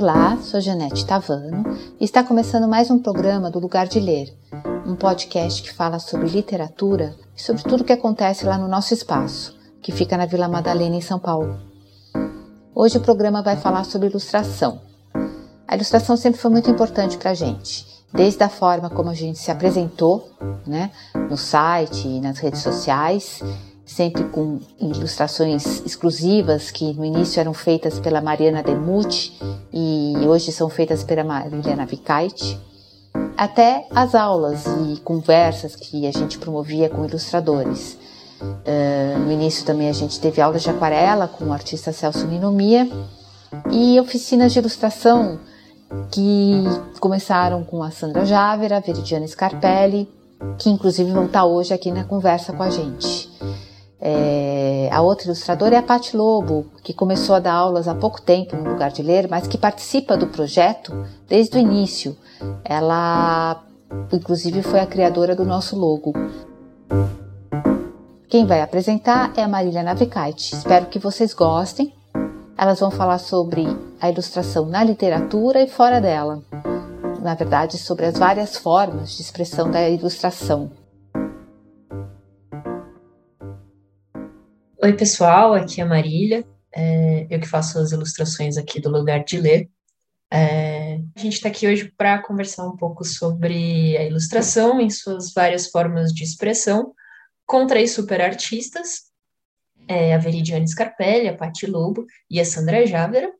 Olá, sou Janete Tavano e está começando mais um programa do Lugar de Ler, um podcast que fala sobre literatura e sobre tudo o que acontece lá no nosso espaço, que fica na Vila Madalena, em São Paulo. Hoje o programa vai falar sobre ilustração. A ilustração sempre foi muito importante para a gente, desde a forma como a gente se apresentou, né, no site e nas redes sociais, sempre com ilustrações exclusivas que no início eram feitas pela Mariana Demuth e hoje são feitas pela Mariana Vicait, até as aulas e conversas que a gente promovia com ilustradores. Uh, no início também a gente teve aulas de aquarela com o artista Celso Ninomia e oficinas de ilustração que começaram com a Sandra Jávera, a Veridiana Scarpelli, que inclusive vão estar hoje aqui na conversa com a gente. É, a outra ilustradora é a Patti Lobo, que começou a dar aulas há pouco tempo no lugar de ler, mas que participa do projeto desde o início. Ela, inclusive, foi a criadora do nosso logo. Quem vai apresentar é a Marília Navicite. Espero que vocês gostem. Elas vão falar sobre a ilustração na literatura e fora dela. Na verdade, sobre as várias formas de expressão da ilustração. Oi, pessoal, aqui é a Marília, é, eu que faço as ilustrações aqui do Lugar de Ler. É, a gente está aqui hoje para conversar um pouco sobre a ilustração em suas várias formas de expressão, com três super artistas, é, a Veridiane Scarpelli, a Patti Lobo e a Sandra Jávera.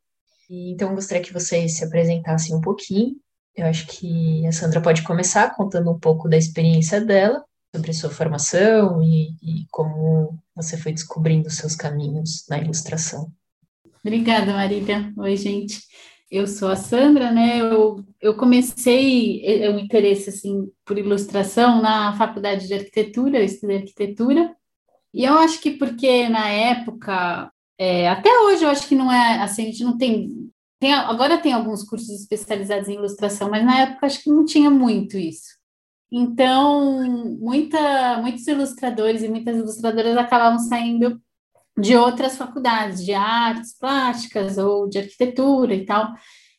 E, então, gostaria que vocês se apresentassem um pouquinho. Eu acho que a Sandra pode começar contando um pouco da experiência dela, sobre sua formação e, e como você foi descobrindo seus caminhos na ilustração. Obrigada, Marília. Oi, gente. Eu sou a Sandra, né? Eu, eu comecei o interesse assim por ilustração na faculdade de arquitetura, eu estudei arquitetura, e eu acho que porque na época, é, até hoje eu acho que não é assim, a gente não tem, tem agora tem alguns cursos especializados em ilustração, mas na época acho que não tinha muito isso. Então, muita, muitos ilustradores e muitas ilustradoras acabavam saindo de outras faculdades, de artes plásticas ou de arquitetura e tal.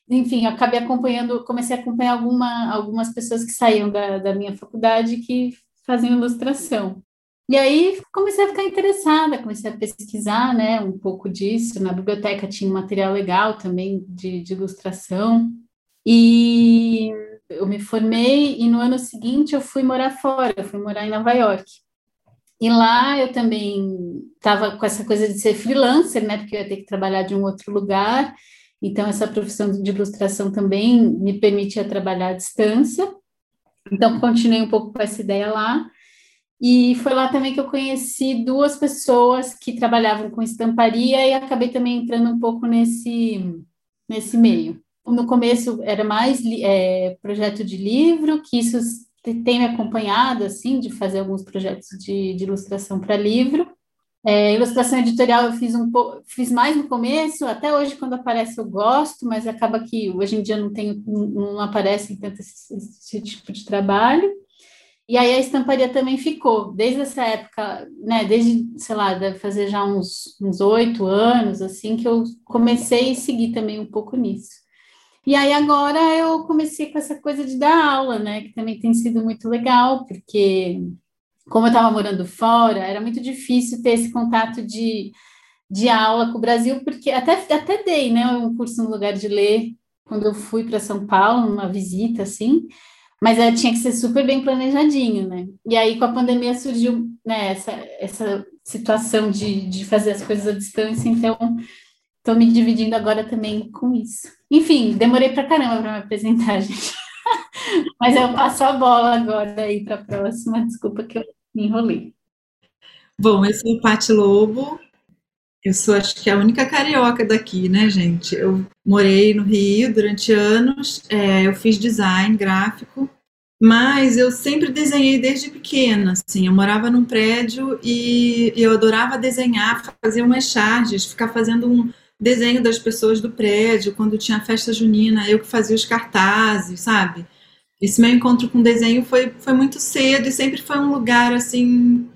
Enfim, eu acabei acompanhando, comecei a acompanhar alguma, algumas pessoas que saíam da, da minha faculdade que faziam ilustração. E aí comecei a ficar interessada, comecei a pesquisar, né, um pouco disso. Na biblioteca tinha um material legal também de, de ilustração. E eu me formei e no ano seguinte eu fui morar fora, eu fui morar em Nova York. E lá eu também estava com essa coisa de ser freelancer, né? Porque eu ia ter que trabalhar de um outro lugar. Então, essa profissão de ilustração também me permitia trabalhar à distância. Então, continuei um pouco com essa ideia lá. E foi lá também que eu conheci duas pessoas que trabalhavam com estamparia e acabei também entrando um pouco nesse, nesse meio no começo era mais é, projeto de livro, que isso tem me acompanhado, assim, de fazer alguns projetos de, de ilustração para livro. É, ilustração editorial eu fiz um pouco, fiz mais no começo, até hoje quando aparece eu gosto, mas acaba que hoje em dia não tem, não aparece tanto esse, esse tipo de trabalho. E aí a estamparia também ficou, desde essa época, né, desde, sei lá, deve fazer já uns oito anos, assim, que eu comecei a seguir também um pouco nisso. E aí agora eu comecei com essa coisa de dar aula, né? Que também tem sido muito legal, porque como eu estava morando fora, era muito difícil ter esse contato de, de aula com o Brasil, porque até, até dei, né? Um curso no lugar de ler quando eu fui para São Paulo, numa visita, assim, mas ela tinha que ser super bem planejadinho, né? E aí com a pandemia surgiu né, essa, essa situação de, de fazer as coisas à distância, então estou me dividindo agora também com isso. Enfim, demorei pra caramba para me apresentar, gente. Mas eu passo a bola agora aí para a próxima. Desculpa que eu me enrolei. Bom, eu sou Pati Lobo. Eu sou, acho que, a única carioca daqui, né, gente? Eu morei no Rio durante anos, é, eu fiz design gráfico, mas eu sempre desenhei desde pequena, assim. Eu morava num prédio e eu adorava desenhar, fazer umas charges, ficar fazendo um, desenho das pessoas do prédio, quando tinha festa junina, eu que fazia os cartazes, sabe? Esse meu encontro com desenho foi, foi muito cedo e sempre foi um lugar, assim,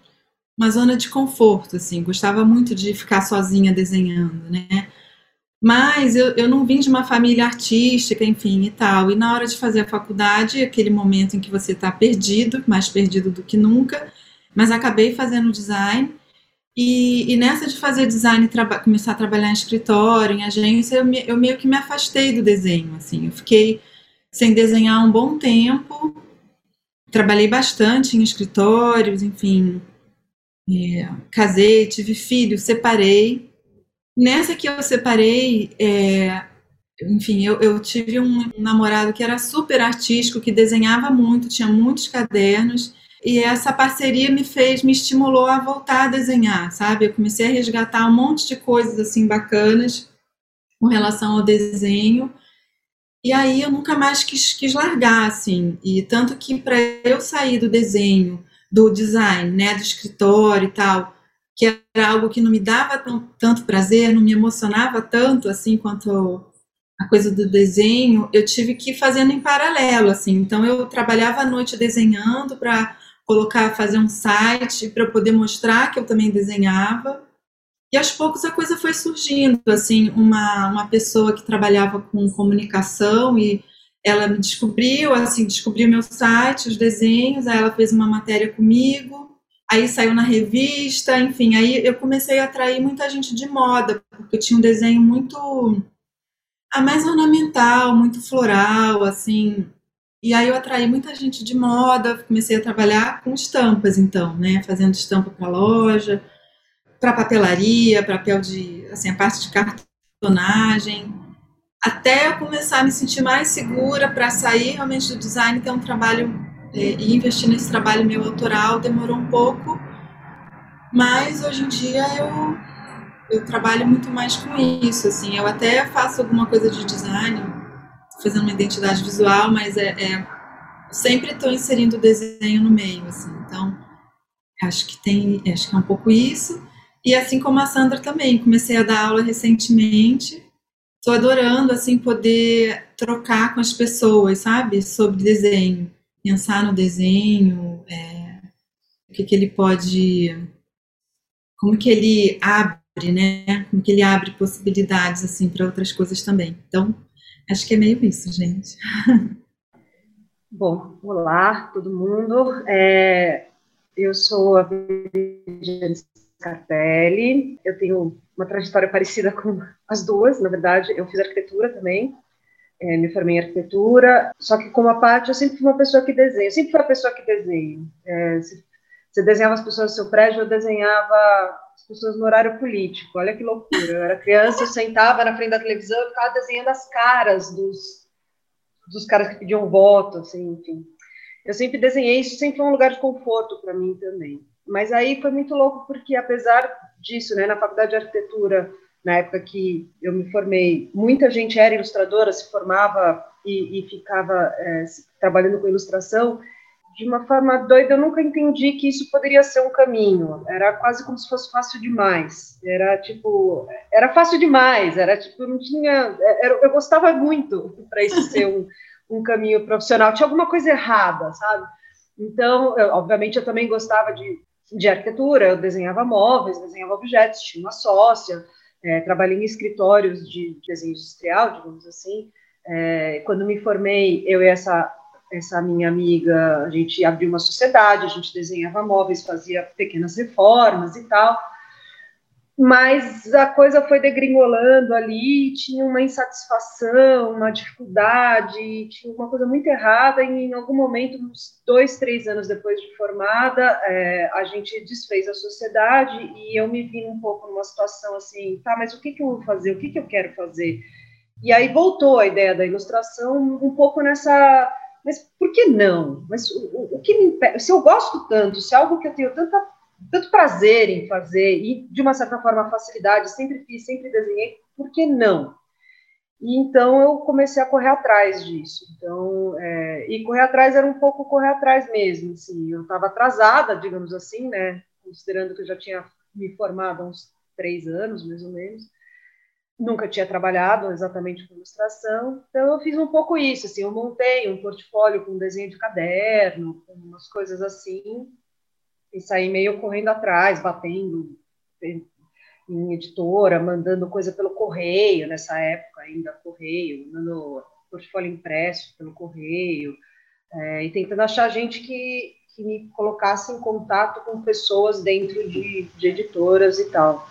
uma zona de conforto, assim. Gostava muito de ficar sozinha desenhando, né? Mas eu, eu não vim de uma família artística, enfim, e tal. E na hora de fazer a faculdade, aquele momento em que você está perdido, mais perdido do que nunca, mas acabei fazendo design. E, e nessa de fazer design, começar a trabalhar em escritório, em agência, eu, me, eu meio que me afastei do desenho, assim. Eu fiquei sem desenhar um bom tempo, trabalhei bastante em escritórios, enfim, é, casei, tive filho, separei, Nessa que eu separei, é, enfim, eu, eu, tive um namorado que era super artístico, que desenhava muito, tinha muitos cadernos, e essa parceria me fez, me estimulou a voltar a desenhar, sabe? Eu comecei a resgatar um monte de coisas assim bacanas com relação ao desenho, e aí eu nunca mais quis, quis largar, assim, e tanto que para eu sair do desenho, do design, né, do escritório e tal, que era algo que não me dava tão, tanto prazer, não me emocionava tanto assim quanto a coisa do desenho, eu tive que ir fazendo em paralelo, assim. Então eu trabalhava à noite desenhando para colocar, fazer um site para poder mostrar que eu também desenhava. E aos poucos a coisa foi surgindo, assim, uma, uma pessoa que trabalhava com comunicação e ela me descobriu, assim, descobriu meu site, os desenhos, aí ela fez uma matéria comigo, aí saiu na revista, enfim, aí eu comecei a atrair muita gente de moda, porque eu tinha um desenho muito ah, mais ornamental, muito floral, assim. E aí eu atraí muita gente de moda, comecei a trabalhar com estampas, então, né, fazendo estampa para loja, para papelaria, papel de, assim, a parte de cartonagem, até eu começar a me sentir mais segura para sair realmente do design, ter um trabalho é, e investir nesse trabalho meu autoral demorou um pouco, mas hoje em dia eu, eu trabalho muito mais com isso, assim, eu até faço alguma coisa de design, fazendo uma identidade visual, mas é, é sempre estou inserindo o desenho no meio, assim, então acho que tem, acho que é um pouco isso, e assim como a Sandra também, comecei a dar aula recentemente, estou adorando, assim, poder trocar com as pessoas, sabe, sobre desenho, pensar no desenho, é, o que, que ele pode, como que ele abre, né? Como que ele abre possibilidades assim para outras coisas também. Então, acho que é meio isso, gente. Bom, olá, todo mundo. É, eu sou a Virginia Scarpelli. Eu tenho uma trajetória parecida com as duas, na verdade. Eu fiz arquitetura também, é, me formei em arquitetura, só que como a parte eu sempre fui uma pessoa que desenha, eu sempre fui a pessoa que desenha. É, você desenhava as pessoas do seu prédio, eu desenhava as pessoas no horário político, olha que loucura. Eu era criança, eu sentava na frente da televisão e ficava desenhando as caras dos, dos caras que pediam voto, assim, enfim. Eu sempre desenhei, isso sempre foi um lugar de conforto para mim também. Mas aí foi muito louco, porque apesar disso, né, na faculdade de arquitetura, na época que eu me formei, muita gente era ilustradora, se formava e, e ficava é, trabalhando com ilustração. De uma forma doida, eu nunca entendi que isso poderia ser um caminho. Era quase como se fosse fácil demais. Era tipo, era fácil demais. Era tipo, não tinha. Era, eu gostava muito para isso ser um, um caminho profissional. Tinha alguma coisa errada, sabe? Então, eu, obviamente, eu também gostava de, de arquitetura. Eu desenhava móveis, desenhava objetos. Tinha uma sócia é, trabalhei em escritórios de desenho industrial, digamos assim. É, quando me formei, eu e essa, essa minha amiga, a gente abriu uma sociedade, a gente desenhava móveis, fazia pequenas reformas e tal mas a coisa foi degringolando ali, tinha uma insatisfação, uma dificuldade, tinha uma coisa muito errada, e em algum momento, uns dois, três anos depois de formada, é, a gente desfez a sociedade e eu me vi um pouco numa situação assim, tá, mas o que, que eu vou fazer, o que, que eu quero fazer? E aí voltou a ideia da ilustração um pouco nessa, mas por que não? Mas o, o que me impede, se eu gosto tanto, se é algo que eu tenho tanta tanto prazer em fazer e, de uma certa forma, facilidade, sempre fiz, sempre desenhei, por que não? E então eu comecei a correr atrás disso. Então, é, e correr atrás era um pouco correr atrás mesmo. Assim, eu estava atrasada, digamos assim, né? Considerando que eu já tinha me formado há uns três anos, mais ou menos. Nunca tinha trabalhado exatamente com ilustração, então eu fiz um pouco isso. Assim, eu montei um portfólio com desenho de caderno, com umas coisas assim, e sair meio correndo atrás, batendo. em editora, mandando coisa pelo correio, nessa época ainda correio, mandando portfólio impresso pelo correio, é, e tentando achar gente que, que me colocasse em contato com pessoas dentro de, de editoras e tal.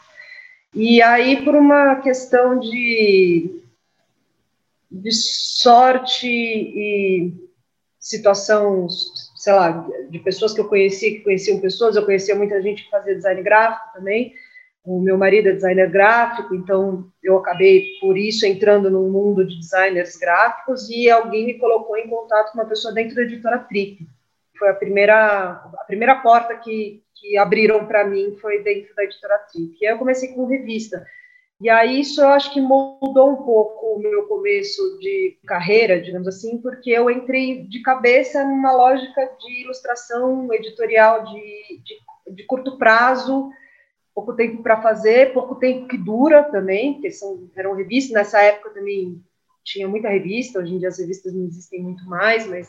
E aí, por uma questão de, de sorte e situação, sei lá, de pessoas que eu conhecia, que conheciam pessoas, eu conhecia muita gente que fazia design gráfico também, o meu marido é designer gráfico, então eu acabei, por isso, entrando no mundo de designers gráficos e alguém me colocou em contato com uma pessoa dentro da editora Trip. Foi a primeira, a primeira porta que, que abriram para mim foi dentro da editora Trip. E aí eu comecei com revista. E aí isso eu acho que mudou um pouco o meu começo de carreira, digamos assim, porque eu entrei de cabeça numa lógica de ilustração editorial de, de, de curto prazo, pouco tempo para fazer, pouco tempo que dura também, porque são, eram revistas, nessa época também tinha muita revista, hoje em dia as revistas não existem muito mais, mas...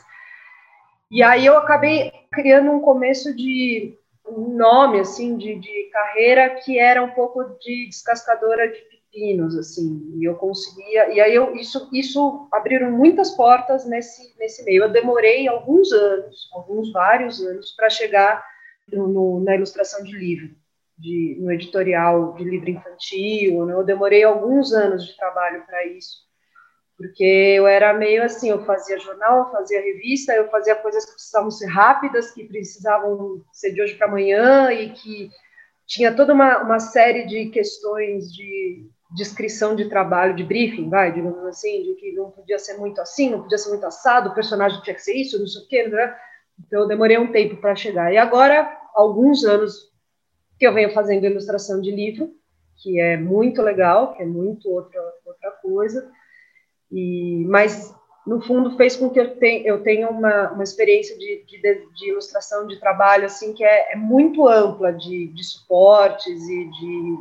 E aí eu acabei criando um começo de um nome, assim, de, de carreira que era um pouco de descascadora de pepinos, assim, e eu conseguia... E aí eu, isso, isso abriram muitas portas nesse, nesse meio. Eu demorei alguns anos, alguns vários anos, para chegar no, na ilustração de livro de, no editorial de livro infantil. Né? Eu demorei alguns anos de trabalho para isso, porque eu era meio assim: eu fazia jornal, eu fazia revista, eu fazia coisas que precisavam ser rápidas, que precisavam ser de hoje para amanhã e que tinha toda uma, uma série de questões de descrição de trabalho, de briefing, vai, digamos assim, de que não podia ser muito assim, não podia ser muito assado, o personagem tinha que ser isso, não sei o quê, né? Então eu demorei um tempo para chegar. E agora, alguns anos que eu venho fazendo ilustração de livro, que é muito legal, que é muito outra, outra coisa, e, mas no fundo fez com que eu, eu tenha uma, uma experiência de, de, de, ilustração de trabalho assim que é, é muito ampla de, de suportes e de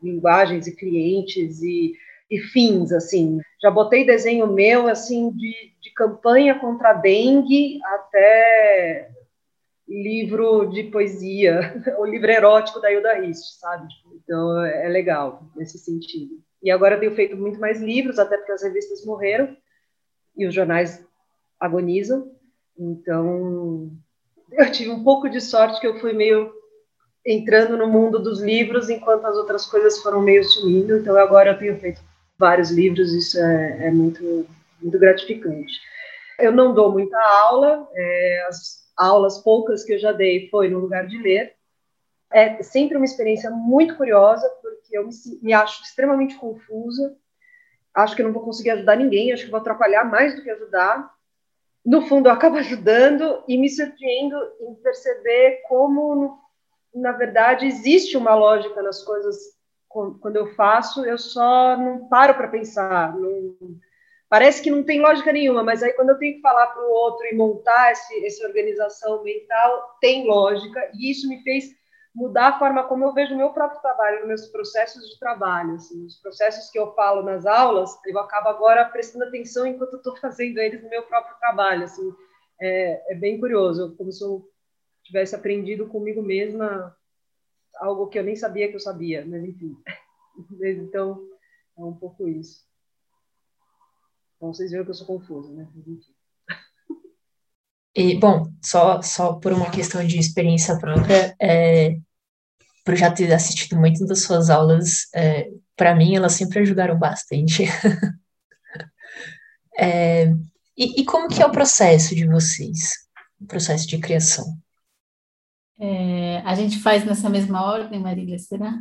linguagens e clientes e, e fins assim já botei desenho meu assim de, de campanha contra a dengue até livro de poesia, o livro erótico da Hilda Rist, sabe? Então é legal nesse sentido. E agora eu tenho feito muito mais livros, até porque as revistas morreram e os jornais agonizam. Então eu tive um pouco de sorte que eu fui meio entrando no mundo dos livros enquanto as outras coisas foram meio sumindo. Então agora eu tenho feito vários livros, isso é, é muito, muito gratificante. Eu não dou muita aula, é, as aulas poucas que eu já dei foi no lugar de ler. É sempre uma experiência muito curiosa, porque eu me, me acho extremamente confusa. Acho que não vou conseguir ajudar ninguém, acho que vou atrapalhar mais do que ajudar. No fundo, eu acabo ajudando e me surpreendo em perceber como, na verdade, existe uma lógica nas coisas quando eu faço, eu só não paro para pensar, não, Parece que não tem lógica nenhuma, mas aí quando eu tenho que falar para o outro e montar esse, essa organização mental, tem lógica, e isso me fez mudar a forma como eu vejo o meu próprio trabalho, meus processos de trabalho, assim, os processos que eu falo nas aulas, eu acabo agora prestando atenção enquanto estou fazendo eles no meu próprio trabalho, assim, é, é bem curioso, como se eu tivesse aprendido comigo mesma algo que eu nem sabia que eu sabia, mas enfim, então é um pouco isso. Então vocês viram que eu sou confusa, né? E, bom, só, só por uma questão de experiência própria, é, por já ter assistido muito das suas aulas, é, para mim elas sempre ajudaram bastante. é, e, e, como que é o processo de vocês? O processo de criação? É, a gente faz nessa mesma ordem, Marília, será?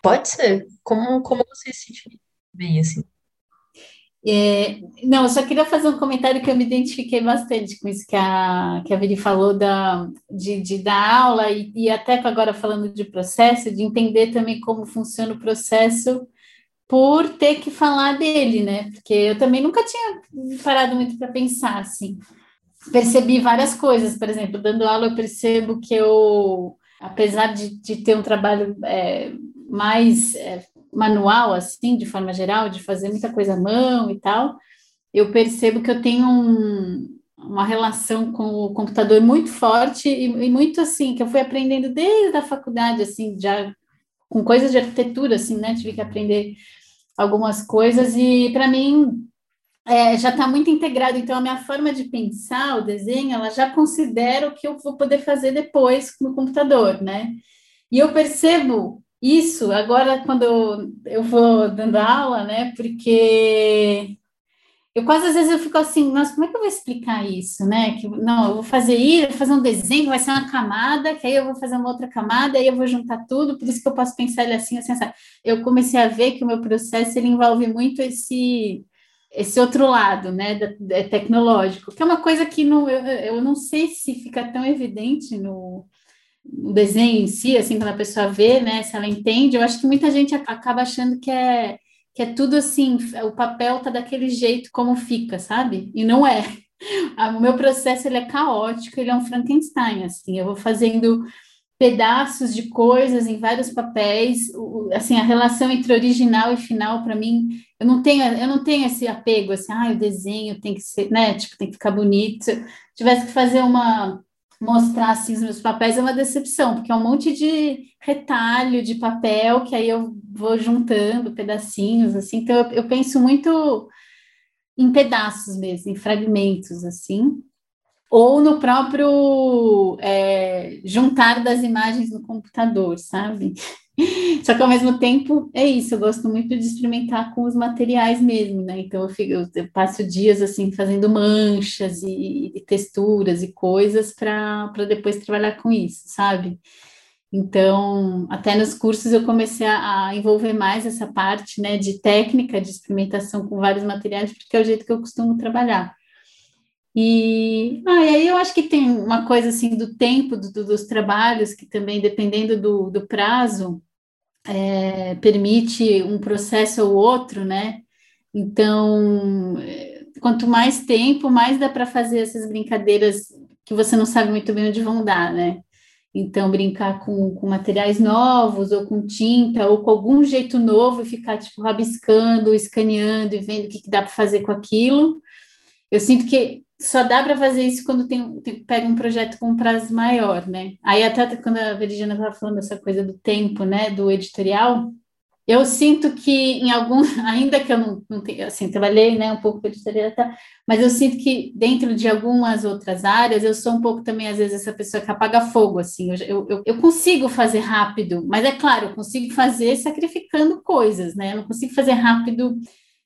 Pode ser. Como, como você se sente bem, assim? É, não, eu só queria fazer um comentário que eu me identifiquei bastante com isso que a, que a Viri falou da, de, de dar aula e, e até agora falando de processo, de entender também como funciona o processo por ter que falar dele, né? Porque eu também nunca tinha parado muito para pensar assim. Percebi várias coisas, por exemplo, dando aula eu percebo que eu, apesar de, de ter um trabalho é, mais é, manual, assim, de forma geral, de fazer muita coisa à mão e tal, eu percebo que eu tenho um, uma relação com o computador muito forte e, e, muito assim, que eu fui aprendendo desde a faculdade, assim, já com coisas de arquitetura, assim, né? Tive que aprender algumas coisas e para mim é, já está muito integrado. Então a minha forma de pensar o desenho, ela já considera o que eu vou poder fazer depois no computador, né? E eu percebo isso agora quando eu vou dando aula, né? Porque eu quase às vezes eu fico assim, nossa, como é que eu vou explicar isso, né? Que não, eu vou fazer isso, vou fazer um desenho, vai ser uma camada, que aí eu vou fazer uma outra camada, aí eu vou juntar tudo, por isso que eu posso pensar ele assim, assim, assim. Eu comecei a ver que o meu processo ele envolve muito esse esse outro lado, né, da, da, tecnológico, que é uma coisa que não, eu, eu não sei se fica tão evidente no, no desenho em si, assim, quando a pessoa vê, né, se ela entende, eu acho que muita gente acaba achando que é que é tudo assim, o papel tá daquele jeito como fica, sabe? E não é. O meu processo ele é caótico, ele é um Frankenstein, assim, eu vou fazendo pedaços de coisas em vários papéis, assim, a relação entre original e final para mim, eu não tenho, eu não tenho esse apego assim, ah, o desenho tem que ser, né, tipo, tem que ficar bonito. Se tivesse que fazer uma mostrar assim os meus papéis é uma decepção, porque é um monte de retalho de papel que aí eu vou juntando pedacinhos, assim. Então eu, eu penso muito em pedaços mesmo, em fragmentos, assim. Ou no próprio é, juntar das imagens no computador, sabe? Só que ao mesmo tempo é isso, eu gosto muito de experimentar com os materiais mesmo, né? Então eu, fico, eu passo dias assim fazendo manchas e, e texturas e coisas para depois trabalhar com isso, sabe? Então, até nos cursos eu comecei a, a, envolver mais essa parte, né, de técnica de experimentação com vários materiais, porque é o jeito que eu costumo trabalhar. E, ah, e aí eu acho que tem uma coisa assim do tempo do, dos trabalhos, que também, dependendo do, do prazo, é, permite um processo ou outro, né? Então, quanto mais tempo, mais dá para fazer essas brincadeiras que você não sabe muito bem onde vão dar, né? Então, brincar com, com materiais novos, ou com tinta, ou com algum jeito novo, e ficar, tipo, rabiscando, escaneando e vendo o que, que dá para fazer com aquilo. Eu sinto que só dá para fazer isso quando tem, tem, pega um projeto com um prazo maior, né? Aí até quando a Veridiana estava falando essa coisa do tempo, né, do editorial, eu sinto que em algum, ainda que eu não, não tenho, assim, trabalhei, né, um pouco com editoria, tá, mas eu sinto que dentro de algumas outras áreas, eu sou um pouco também, às vezes, essa pessoa que apaga fogo, assim, eu, eu, eu consigo fazer rápido, mas é claro, eu consigo fazer sacrificando coisas, né, eu não consigo fazer rápido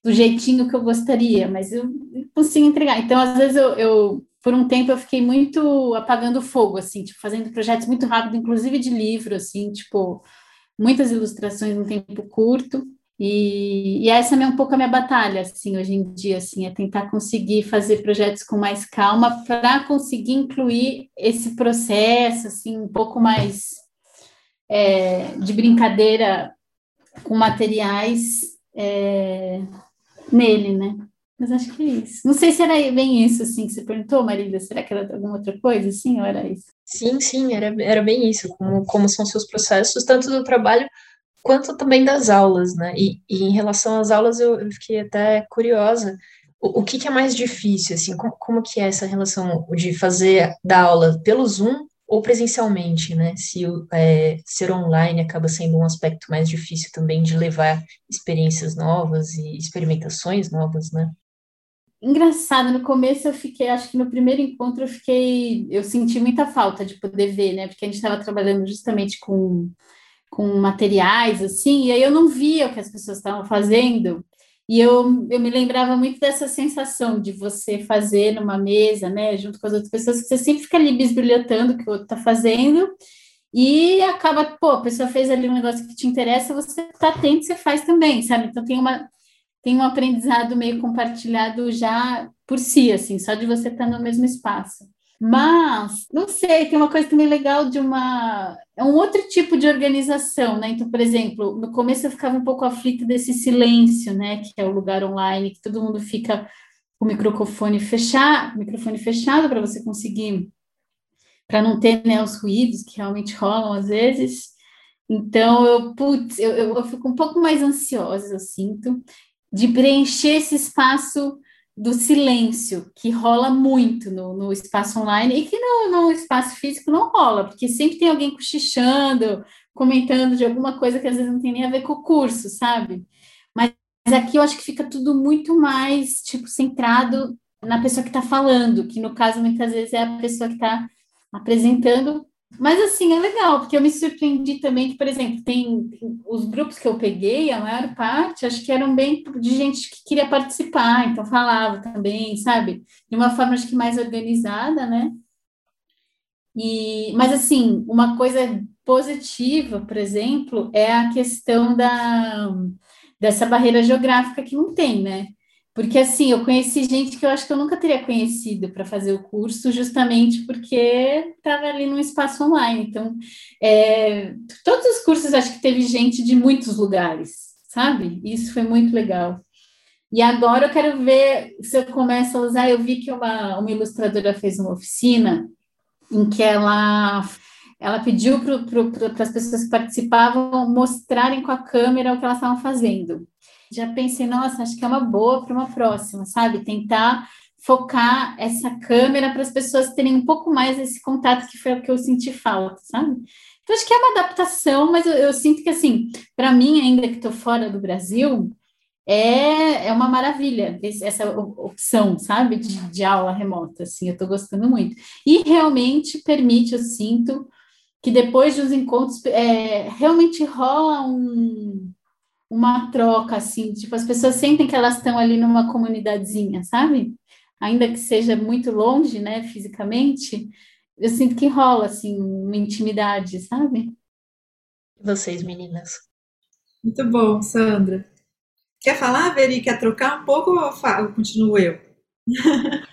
do jeitinho que eu gostaria, mas eu consigo entregar. Então, às vezes, eu, eu por um tempo, eu fiquei muito apagando fogo, assim, tipo, fazendo projetos muito rápido, inclusive de livro, assim, tipo, muitas ilustrações em tempo curto. E, e essa é um pouco a minha batalha, assim, hoje em dia, assim, é tentar conseguir fazer projetos com mais calma para conseguir incluir esse processo, assim, um pouco mais é, de brincadeira com materiais é, nele, né? Mas acho que é isso. Não sei se era bem isso, assim, que você perguntou, Marília. Será que era alguma outra coisa, sim, ou era isso? Sim, sim, era, era bem isso. Como, como são seus processos, tanto do trabalho quanto também das aulas, né? E, e em relação às aulas, eu, eu fiquei até curiosa. O, o que, que, é mais difícil, assim? Como, como que é essa relação de fazer da aula pelo Zoom ou presencialmente, né? Se é, ser online acaba sendo um aspecto mais difícil também de levar experiências novas e experimentações novas, né? Engraçado, no começo eu fiquei, acho que no primeiro encontro eu fiquei, eu senti muita falta de poder ver, né? Porque a gente estava trabalhando justamente com, com materiais, assim, e aí eu não via o que as pessoas estavam fazendo, e eu, eu me lembrava muito dessa sensação de você fazer numa mesa, né, junto com as outras pessoas, que você sempre fica ali bisbilhotando o que o outro está fazendo, e acaba, pô, a pessoa fez ali um negócio que te interessa, você está atento, você faz também, sabe? Então tem uma tem um aprendizado meio compartilhado já por si, assim, só de você estar tá no mesmo espaço. Mas, não sei, tem uma coisa também legal de uma. É um outro tipo de organização, né? Então, por exemplo, no começo eu ficava um pouco aflita desse silêncio, né? Que é o lugar online, que todo mundo fica com o microfone fechado, microfone fechado para você conseguir, para não ter né, os ruídos que realmente rolam às vezes. Então, eu, putz, eu, eu, eu fico um pouco mais ansiosa, eu sinto, de preencher esse espaço do silêncio, que rola muito no, no espaço online e que no, no, espaço físico não rola, porque sempre tem alguém cochichando, comentando de alguma coisa que às vezes não tem nem a ver com o curso, sabe? Mas aqui eu acho que fica tudo muito mais, tipo, centrado na pessoa que está falando, que no caso muitas vezes é a pessoa que está apresentando. Mas assim, é legal, porque eu me surpreendi também que, por exemplo, tem os grupos que eu peguei, a maior parte, acho que eram bem de gente que queria participar, então falava também, sabe? De uma forma, acho que mais organizada, né? E, mas assim, uma coisa positiva, por exemplo, é a questão da, dessa barreira geográfica que não tem, né? Porque assim, eu conheci gente que eu acho que eu nunca teria conhecido para fazer o curso, justamente porque estava ali num espaço online. Então, é, todos os cursos acho que teve gente de muitos lugares, sabe? Isso foi muito legal. E agora eu quero ver se eu começo a usar. Eu vi que uma, uma ilustradora fez uma oficina em que ela ela pediu para as pessoas que participavam mostrarem com a câmera o que elas estavam fazendo já pensei, nossa, acho que é uma boa para uma próxima, sabe? Tentar focar essa câmera para as pessoas terem um pouco mais esse contato que foi o que eu senti falta, sabe? Então, acho que é uma adaptação, mas eu, eu sinto que, assim, para mim, ainda que estou fora do Brasil, é, é uma maravilha essa opção, sabe, de, de aula remota, assim, eu estou gostando muito. E realmente permite, eu sinto, que depois dos encontros, é, realmente rola um, uma troca, assim, tipo, as pessoas sentem que elas estão ali numa comunidadezinha, sabe? Ainda que seja muito longe, né, fisicamente, eu sinto que rola, assim, uma intimidade, sabe? E vocês, meninas? Muito bom, Sandra. Quer falar, Veri? Quer trocar um pouco ou eu continuo eu?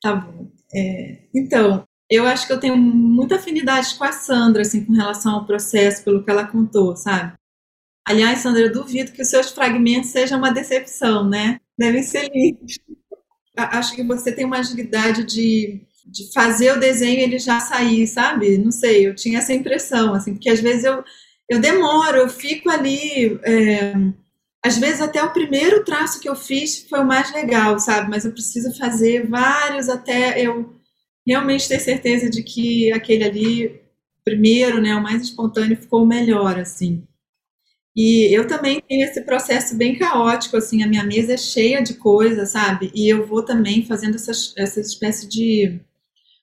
tá bom. É, então, eu acho que eu tenho muita afinidade com a Sandra, assim, com relação ao processo, pelo que ela contou, sabe? Aliás, Sandra, eu duvido que os seus fragmentos sejam uma decepção, né? Devem ser lindos. Acho que você tem uma agilidade de, de fazer o desenho e ele já sair, sabe? Não sei, eu tinha essa impressão, assim, porque às vezes eu, eu demoro, eu fico ali. É, às vezes até o primeiro traço que eu fiz foi o mais legal, sabe? Mas eu preciso fazer vários até eu realmente ter certeza de que aquele ali, primeiro, né, o mais espontâneo, ficou o melhor, assim. E eu também tenho esse processo bem caótico, assim, a minha mesa é cheia de coisas, sabe? E eu vou também fazendo essa, essa espécie de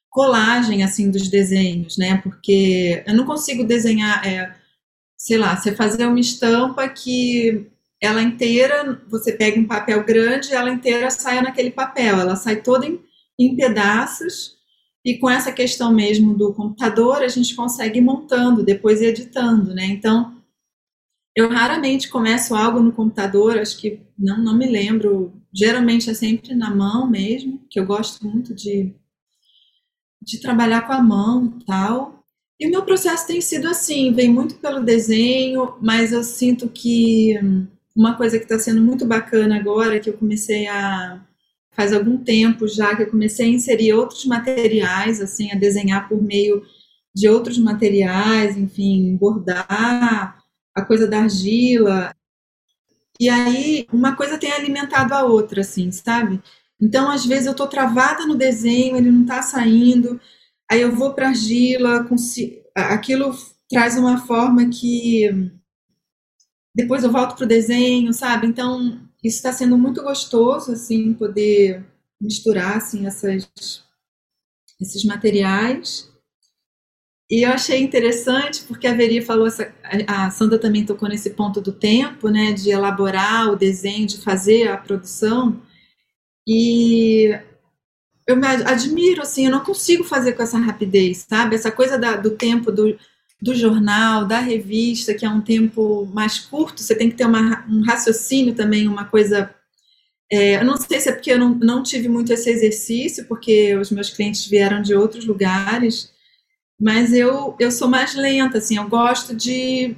colagem, assim, dos desenhos, né? Porque eu não consigo desenhar, é, sei lá, você fazer uma estampa que ela inteira, você pega um papel grande, ela inteira saia naquele papel, ela sai toda em, em pedaços, e com essa questão mesmo do computador, a gente consegue ir montando, depois editando, né? Então, eu raramente começo algo no computador, acho que não, não me lembro. Geralmente é sempre na mão mesmo, que eu gosto muito de, de trabalhar com a mão e tal. E o meu processo tem sido assim, vem muito pelo desenho, mas eu sinto que uma coisa que está sendo muito bacana agora, que eu comecei a faz algum tempo já que eu comecei a inserir outros materiais, assim, a desenhar por meio de outros materiais, enfim, bordar, a coisa da argila. E aí, uma coisa tem alimentado a outra, assim, sabe? Então, às vezes, eu tô travada no desenho, ele não tá saindo, aí eu vou para argila, aquilo traz uma forma que depois eu volto pro desenho, sabe? Então, isso está sendo muito gostoso, assim, poder misturar, assim, essas, esses materiais. E eu achei interessante porque a Veri falou, essa, a Sandra também tocou nesse ponto do tempo, né, de elaborar o desenho, de fazer a produção. E eu me admiro, assim, eu não consigo fazer com essa rapidez, sabe? Essa coisa da, do tempo do, do jornal, da revista, que é um tempo mais curto, você tem que ter uma, um raciocínio também, uma coisa. É, eu não sei se é porque eu não, não tive muito esse exercício, porque os meus clientes vieram de outros lugares, mas eu, eu sou mais lenta, assim, eu gosto de.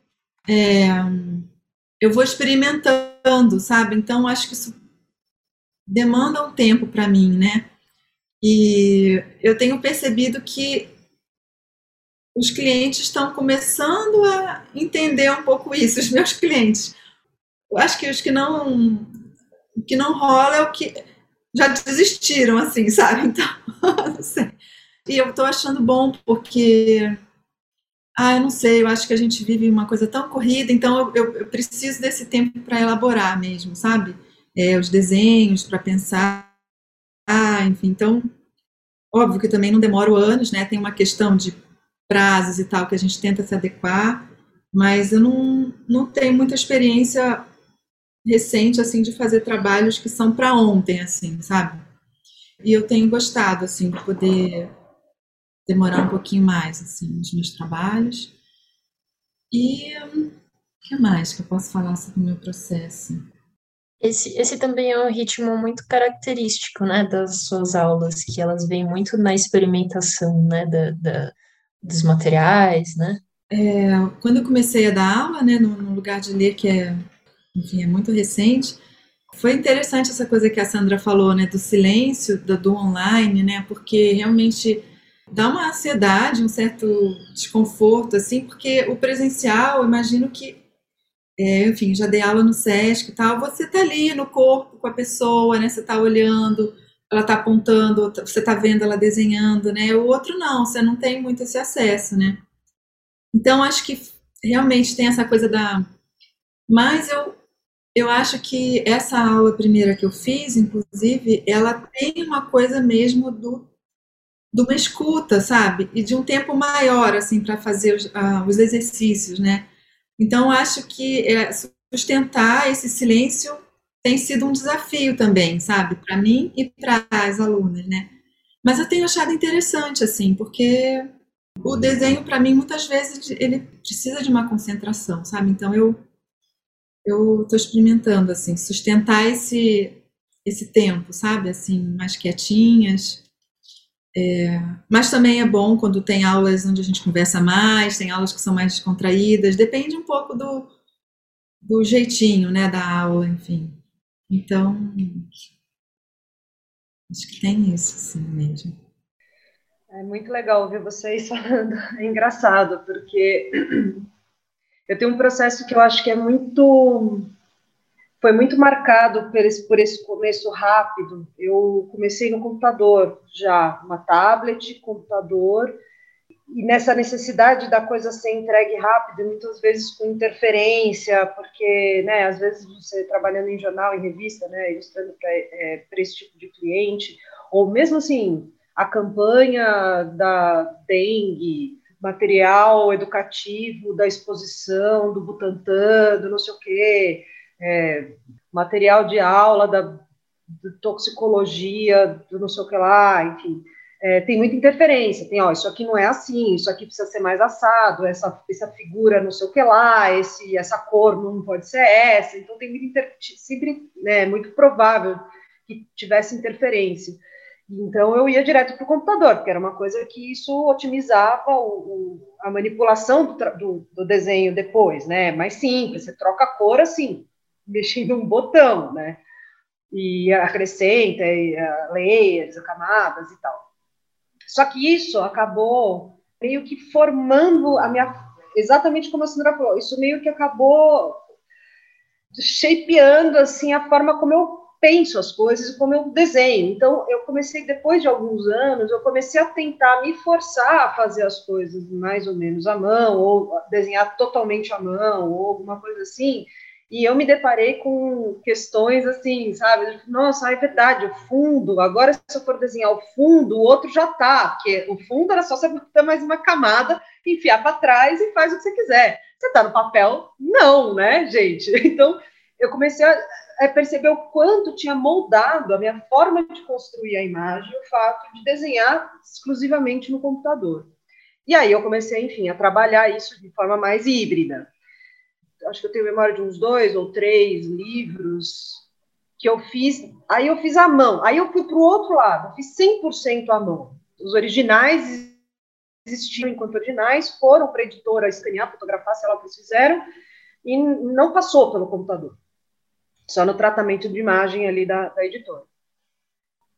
É, eu vou experimentando, sabe? Então, acho que isso demanda um tempo para mim, né? E eu tenho percebido que os clientes estão começando a entender um pouco isso, os meus clientes. Eu acho que os que não o que não rola é o que já desistiram, assim, sabe? Então, não sei. E eu estou achando bom porque ah, eu não sei, eu acho que a gente vive uma coisa tão corrida, então eu, eu, eu preciso desse tempo para elaborar mesmo, sabe? É, os desenhos, para pensar, ah, enfim, então, óbvio que também não demoro anos, né? Tem uma questão de prazos e tal que a gente tenta se adequar, mas eu não, não tenho muita experiência recente, assim, de fazer trabalhos que são para ontem, assim, sabe? E eu tenho gostado, assim, de poder demorar um pouquinho mais, assim, nos meus trabalhos. E o que mais que eu posso falar sobre o meu processo? Esse, esse também é um ritmo muito característico, né, das suas aulas, que elas vêm muito na experimentação, né, da, da dos materiais, né? É, quando eu comecei a dar aula, né, no, no lugar de ler, que é, enfim, é muito recente, foi interessante essa coisa que a Sandra falou, né, do silêncio, do, do online, né, porque realmente dá uma ansiedade, um certo desconforto, assim, porque o presencial, imagino que, é, enfim, já dei aula no SESC e tal, você tá ali no corpo com a pessoa, né, você tá olhando, ela tá apontando, você tá vendo ela desenhando, né, o outro não, você não tem muito esse acesso, né. Então, acho que realmente tem essa coisa da... Mas eu, eu acho que essa aula primeira que eu fiz, inclusive, ela tem uma coisa mesmo do de uma escuta, sabe? E de um tempo maior, assim, para fazer os, uh, os, exercícios, né? Então, acho que é, sustentar esse silêncio tem sido um desafio também, sabe? Para mim e para as alunas, né? Mas eu tenho achado interessante, assim, porque o desenho, para mim, muitas vezes, ele precisa de uma concentração, sabe? Então, eu eu estou experimentando, assim, sustentar esse, esse tempo, sabe? Assim, mais quietinhas, é, mas também é bom quando tem aulas onde a gente conversa mais, tem aulas que são mais descontraídas, depende um pouco do, do jeitinho né, da aula, enfim. Então, acho que tem isso, sim, mesmo. É muito legal ouvir vocês falando. É engraçado, porque eu tenho um processo que eu acho que é muito foi muito marcado por esse, por esse começo rápido. Eu comecei no computador já, uma tablet, computador, e nessa necessidade da coisa ser entregue rápido, muitas vezes com interferência, porque, né, às vezes você trabalhando em jornal, em revista, né, ilustrando para é, esse tipo de cliente, ou mesmo assim, a campanha da dengue, material educativo da exposição, do Butantan, do não sei o quê, é, material de aula da de toxicologia, do não sei o que lá, enfim. É, tem muita interferência, tem, ó, isso aqui não é assim, isso aqui precisa ser mais assado, essa, essa figura não sei o que lá, esse, essa cor não pode ser essa, então tem muito, inter, sempre, né, muito provável que tivesse interferência. Então eu ia direto para o computador, porque era uma coisa que isso otimizava o, o, a manipulação do, do, do, desenho depois, né? Mais simples, você troca a cor assim, mexendo um botão, né? E acrescenta e, uh, layers, camadas e tal. Só que isso acabou meio que formando a minha. Exatamente como a Sandra falou, isso meio que acabou shapeando assim a forma como eu penso as coisas e como eu desenho. Então, eu comecei, depois de alguns anos, eu comecei a tentar me forçar a fazer as coisas mais ou menos à mão, ou desenhar totalmente à mão, ou alguma coisa assim, e eu me deparei com questões assim, sabe? Nossa, é verdade, o fundo, agora se eu for desenhar o fundo, o outro já tá, porque o fundo era só você botar mais uma camada, enfiar para trás e faz o que você quiser. Você tá no papel? Não, né, gente? Então, eu comecei a perceber o quanto tinha moldado a minha forma de construir a imagem o fato de desenhar exclusivamente no computador. E aí eu comecei, enfim, a trabalhar isso de forma mais híbrida acho que eu tenho memória de uns dois ou três livros que eu fiz. Aí eu fiz à mão. Aí eu fui para o outro lado, eu fiz 100% à mão. Os originais existiam enquanto originais, foram para a editora escanear, fotografar, sei lá o que eles fizeram, e não passou pelo computador. Só no tratamento de imagem ali da, da editora.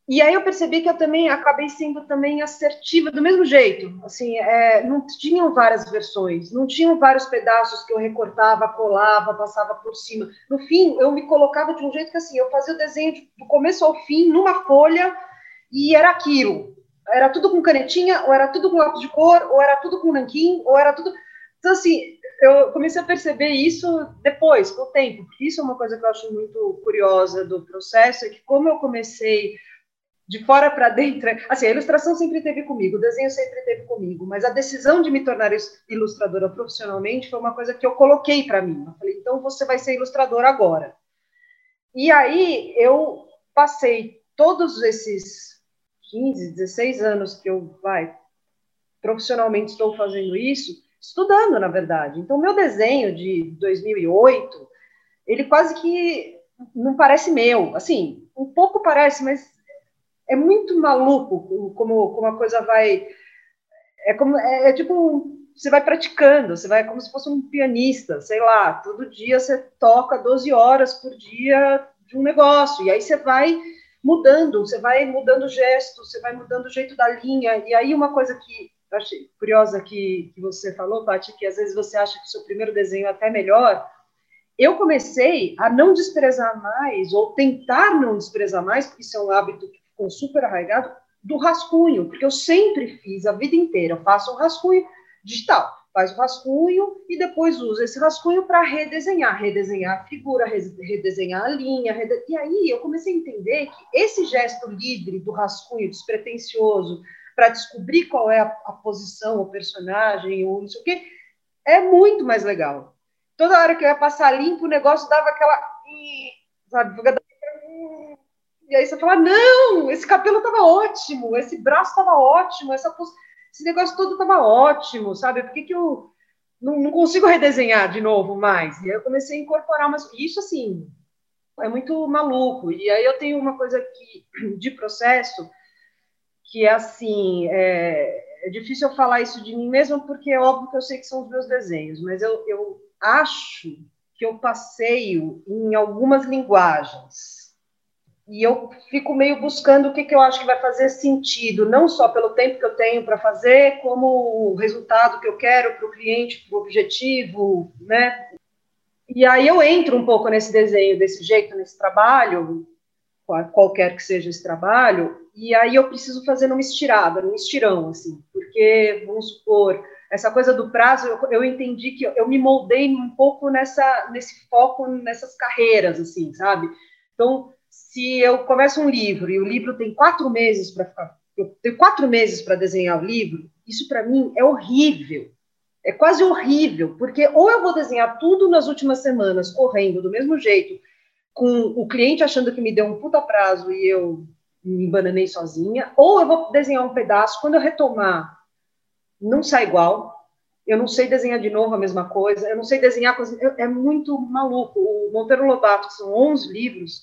E aí eu percebi que eu também acabei sendo também assertiva do mesmo jeito. Assim, é, não tinham várias versões, não tinham vários pedaços que eu recortava, colava, passava por cima. No fim, eu me colocava de um jeito que assim, eu fazia o desenho do começo ao fim numa folha e era aquilo. Era tudo com canetinha, ou era tudo com lápis de cor, ou era tudo com nanquim, ou era tudo Então, assim, eu comecei a perceber isso depois, com o tempo, isso é uma coisa que eu acho muito curiosa do processo, é que como eu comecei de fora para dentro, assim, a ilustração sempre teve comigo, o desenho sempre teve comigo, mas a decisão de me tornar ilustradora profissionalmente foi uma coisa que eu coloquei para mim. Eu falei, então você vai ser ilustradora agora. E aí eu passei todos esses 15, 16 anos que eu vai profissionalmente estou fazendo isso, estudando, na verdade. Então, meu desenho de 2008, ele quase que não parece meu. Assim, um pouco parece, mas é muito maluco como, como a coisa vai. É como é, é tipo você vai praticando, você vai como se fosse um pianista, sei lá, todo dia você toca 12 horas por dia de um negócio, e aí você vai mudando, você vai mudando o gesto, você vai mudando o jeito da linha, e aí uma coisa que eu achei curiosa que, que você falou, Paty, que às vezes você acha que o seu primeiro desenho é até melhor, eu comecei a não desprezar mais, ou tentar não desprezar mais, porque isso é um hábito que ficou super arraigado, do rascunho, porque eu sempre fiz a vida inteira, faço um rascunho digital, faz o rascunho e depois usa esse rascunho para redesenhar, redesenhar a figura, redesenhar a linha, rede... e aí eu comecei a entender que esse gesto livre do rascunho despretensioso, para descobrir qual é a, a, posição, o personagem, ou não sei o quê, é muito mais legal. Toda hora que eu ia passar limpo, o negócio dava aquela. Sabe? E aí você fala: não, esse cabelo estava ótimo, esse braço estava ótimo, essa esse negócio todo estava ótimo, sabe? Por que, que eu não, não, consigo redesenhar de novo mais? E aí eu comecei a incorporar umas. Isso, assim, é muito maluco. E aí eu tenho uma coisa que, de processo que é assim, é, é, difícil eu falar isso de mim mesma, porque é óbvio que eu sei que são os meus desenhos, mas eu, eu acho que eu passeio em algumas linguagens. E eu fico meio buscando o que, que eu acho que vai fazer sentido, não só pelo tempo que eu tenho para fazer, como o resultado que eu quero para o cliente, para o objetivo, né? E aí eu entro um pouco nesse desenho, desse jeito, nesse trabalho, qualquer que seja esse trabalho, e aí eu preciso fazer numa estirada, num estirão, assim, porque, vamos supor, essa coisa do prazo, eu, eu entendi que eu, eu, me moldei um pouco nessa, nesse foco, nessas carreiras, assim, sabe? Então, se eu começo um livro e o livro tem quatro meses para ficar, eu tenho quatro meses para desenhar o livro, isso para mim é horrível. É quase horrível, porque ou eu vou desenhar tudo nas últimas semanas, correndo do mesmo jeito, com o cliente achando que me deu um puta prazo e eu me bananei sozinha, ou eu vou desenhar um pedaço, quando eu retomar, não sai igual, eu não sei desenhar de novo a mesma coisa, eu não sei desenhar coisa, é muito maluco. O Monteiro Lobato, que são 11 livros,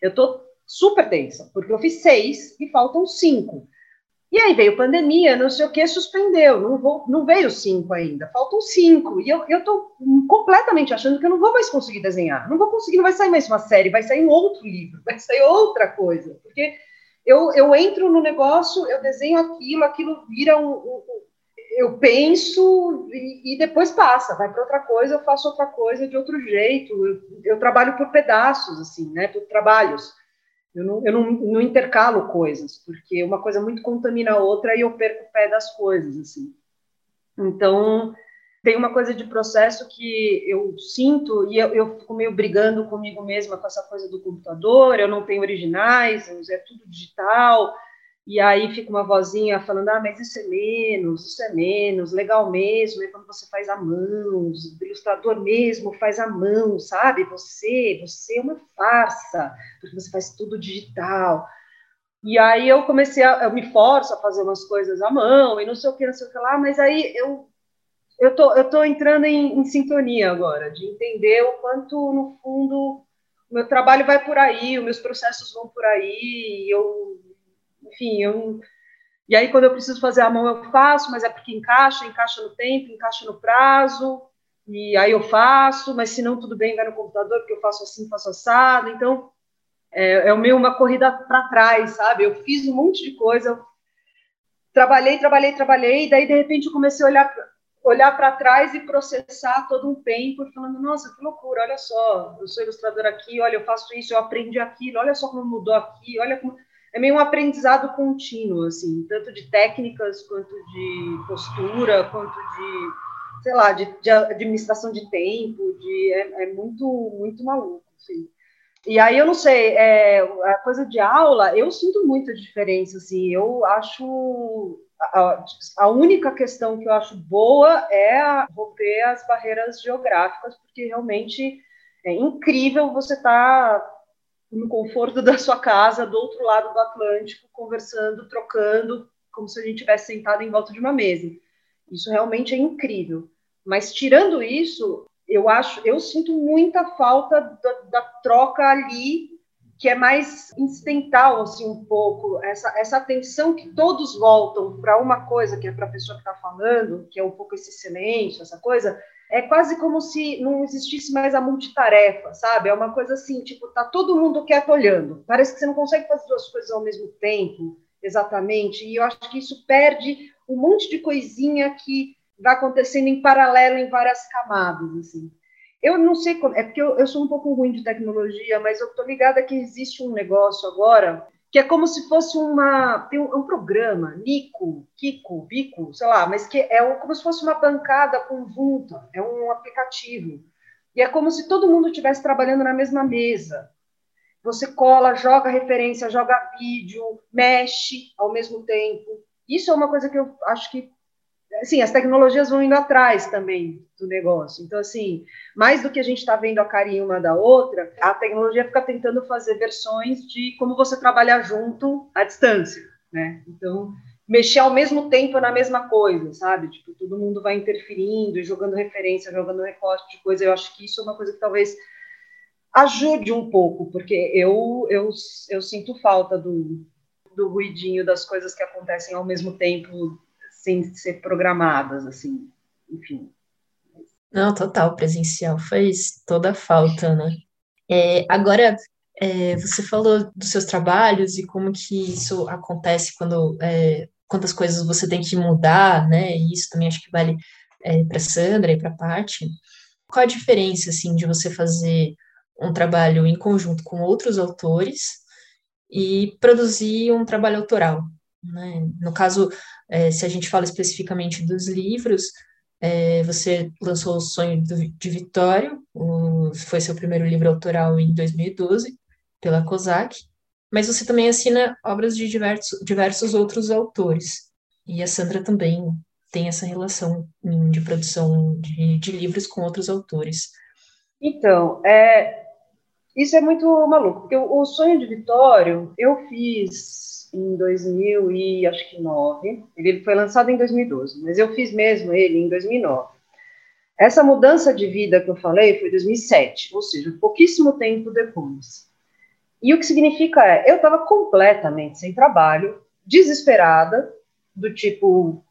eu tô super densa, porque eu fiz seis e faltam cinco. E aí veio pandemia, não sei o que, suspendeu, não, vou, não veio cinco ainda, faltam cinco. E eu estou completamente achando que eu não vou mais conseguir desenhar, não vou conseguir, não vai sair mais uma série, vai sair um outro livro, vai sair outra coisa, porque eu, eu entro no negócio, eu desenho aquilo, aquilo vira um. um eu penso e, e, depois passa, vai para outra coisa, eu faço outra coisa de outro jeito. Eu, eu trabalho por pedaços, assim, né? Por trabalhos. Eu, não, eu não, não, intercalo coisas, porque uma coisa muito contamina a outra e eu perco o pé das coisas, assim. Então, tem uma coisa de processo que eu sinto e eu, eu fico meio brigando comigo mesma com essa coisa do computador, eu não tenho originais, é tudo digital, e aí fica uma vozinha falando, ah, mas isso é menos, isso é menos, legal mesmo, é quando você faz a mão, o ilustrador mesmo faz a mão, sabe? Você, você é uma farsa, porque você faz tudo digital. E aí eu comecei a, eu me forço a fazer umas coisas à mão, e não sei o que, não sei o que lá, mas aí eu eu tô, eu tô entrando em, em, sintonia agora, de entender o quanto, no fundo, o meu trabalho vai por aí, os meus processos vão por aí, eu, enfim, eu, e aí quando eu preciso fazer a mão eu faço, mas é porque encaixa, encaixa no tempo, encaixa no prazo, e aí eu faço, mas se não, tudo bem, vai no computador, porque eu faço assim, faço assado, então é, é o meu uma corrida para trás, sabe? Eu fiz um monte de coisa, trabalhei, trabalhei, trabalhei, e daí de repente eu comecei a olhar olhar para trás e processar todo um tempo, falando, nossa, que loucura, olha só, eu sou ilustradora aqui, olha, eu faço isso, eu aprendi aquilo, olha só como mudou aqui, olha como... É meio um aprendizado contínuo, assim, tanto de técnicas, quanto de postura, quanto de sei lá, de, de administração de tempo, de, é, é muito, muito maluco, assim. E aí eu não sei, é, a coisa de aula, eu sinto muita diferença, assim, eu acho a, a, única questão que eu acho boa é romper as barreiras geográficas, porque realmente é incrível você estar tá no conforto da sua casa, do outro lado do Atlântico, conversando, trocando, como se a gente tivesse sentado em volta de uma mesa. Isso realmente é incrível. Mas tirando isso, eu acho, eu sinto muita falta da, da troca ali, que é mais incidental, assim, um pouco, essa, essa atenção que todos voltam para uma coisa que é para a pessoa que está falando, que é um pouco esse silêncio, essa coisa, é quase como se não existisse mais a multitarefa, sabe? É uma coisa assim, tipo, tá todo mundo quieto olhando. Parece que você não consegue fazer duas coisas ao mesmo tempo, exatamente. E eu acho que isso perde um monte de coisinha que vai acontecendo em paralelo em várias camadas, assim. Eu não sei como, é porque eu, eu sou um pouco ruim de tecnologia, mas eu tô ligada que existe um negócio agora que é como se fosse uma tem um, um programa, Nico, Kiko, Bico, sei lá, mas que é como se fosse uma bancada conjunta, é um aplicativo. E é como se todo mundo estivesse trabalhando na mesma mesa. Você cola, joga referência, joga vídeo, mexe ao mesmo tempo. Isso é uma coisa que eu acho que assim, as tecnologias vão indo atrás também do negócio. Então, assim, mais do que a gente está vendo a carinha uma da outra, a tecnologia fica tentando fazer versões de como você trabalhar junto à distância, né? Então, mexer ao mesmo tempo na mesma coisa, sabe? Tipo, todo mundo vai interferindo e jogando referência, jogando recorte de coisa. Eu acho que isso é uma coisa que talvez ajude um pouco, porque eu, eu, eu sinto falta do, do ruidinho das coisas que acontecem ao mesmo tempo sem ser programadas, assim, enfim. Não, total, presencial faz toda a falta, né? É, agora, é, você falou dos seus trabalhos e como que isso acontece quando é, quantas coisas você tem que mudar, né? E isso também acho que vale é, para Sandra e para Paty. Qual a diferença assim de você fazer um trabalho em conjunto com outros autores e produzir um trabalho autoral? Né? No caso, é, se a gente fala especificamente dos livros, é, você lançou O Sonho de Vitório, o, foi seu primeiro livro autoral em 2012, pela COSAC, mas você também assina obras de diversos, diversos outros autores. E a Sandra também tem essa relação de produção de, de livros com outros autores. Então, é, isso é muito maluco, porque o, o Sonho de Vitório eu fiz em 2009. Ele foi lançado em 2012, mas eu fiz mesmo ele em 2009. Essa mudança de vida que eu falei foi em 2007, ou seja, pouquíssimo tempo depois. E o que significa é, eu estava completamente sem trabalho, desesperada, do tipo,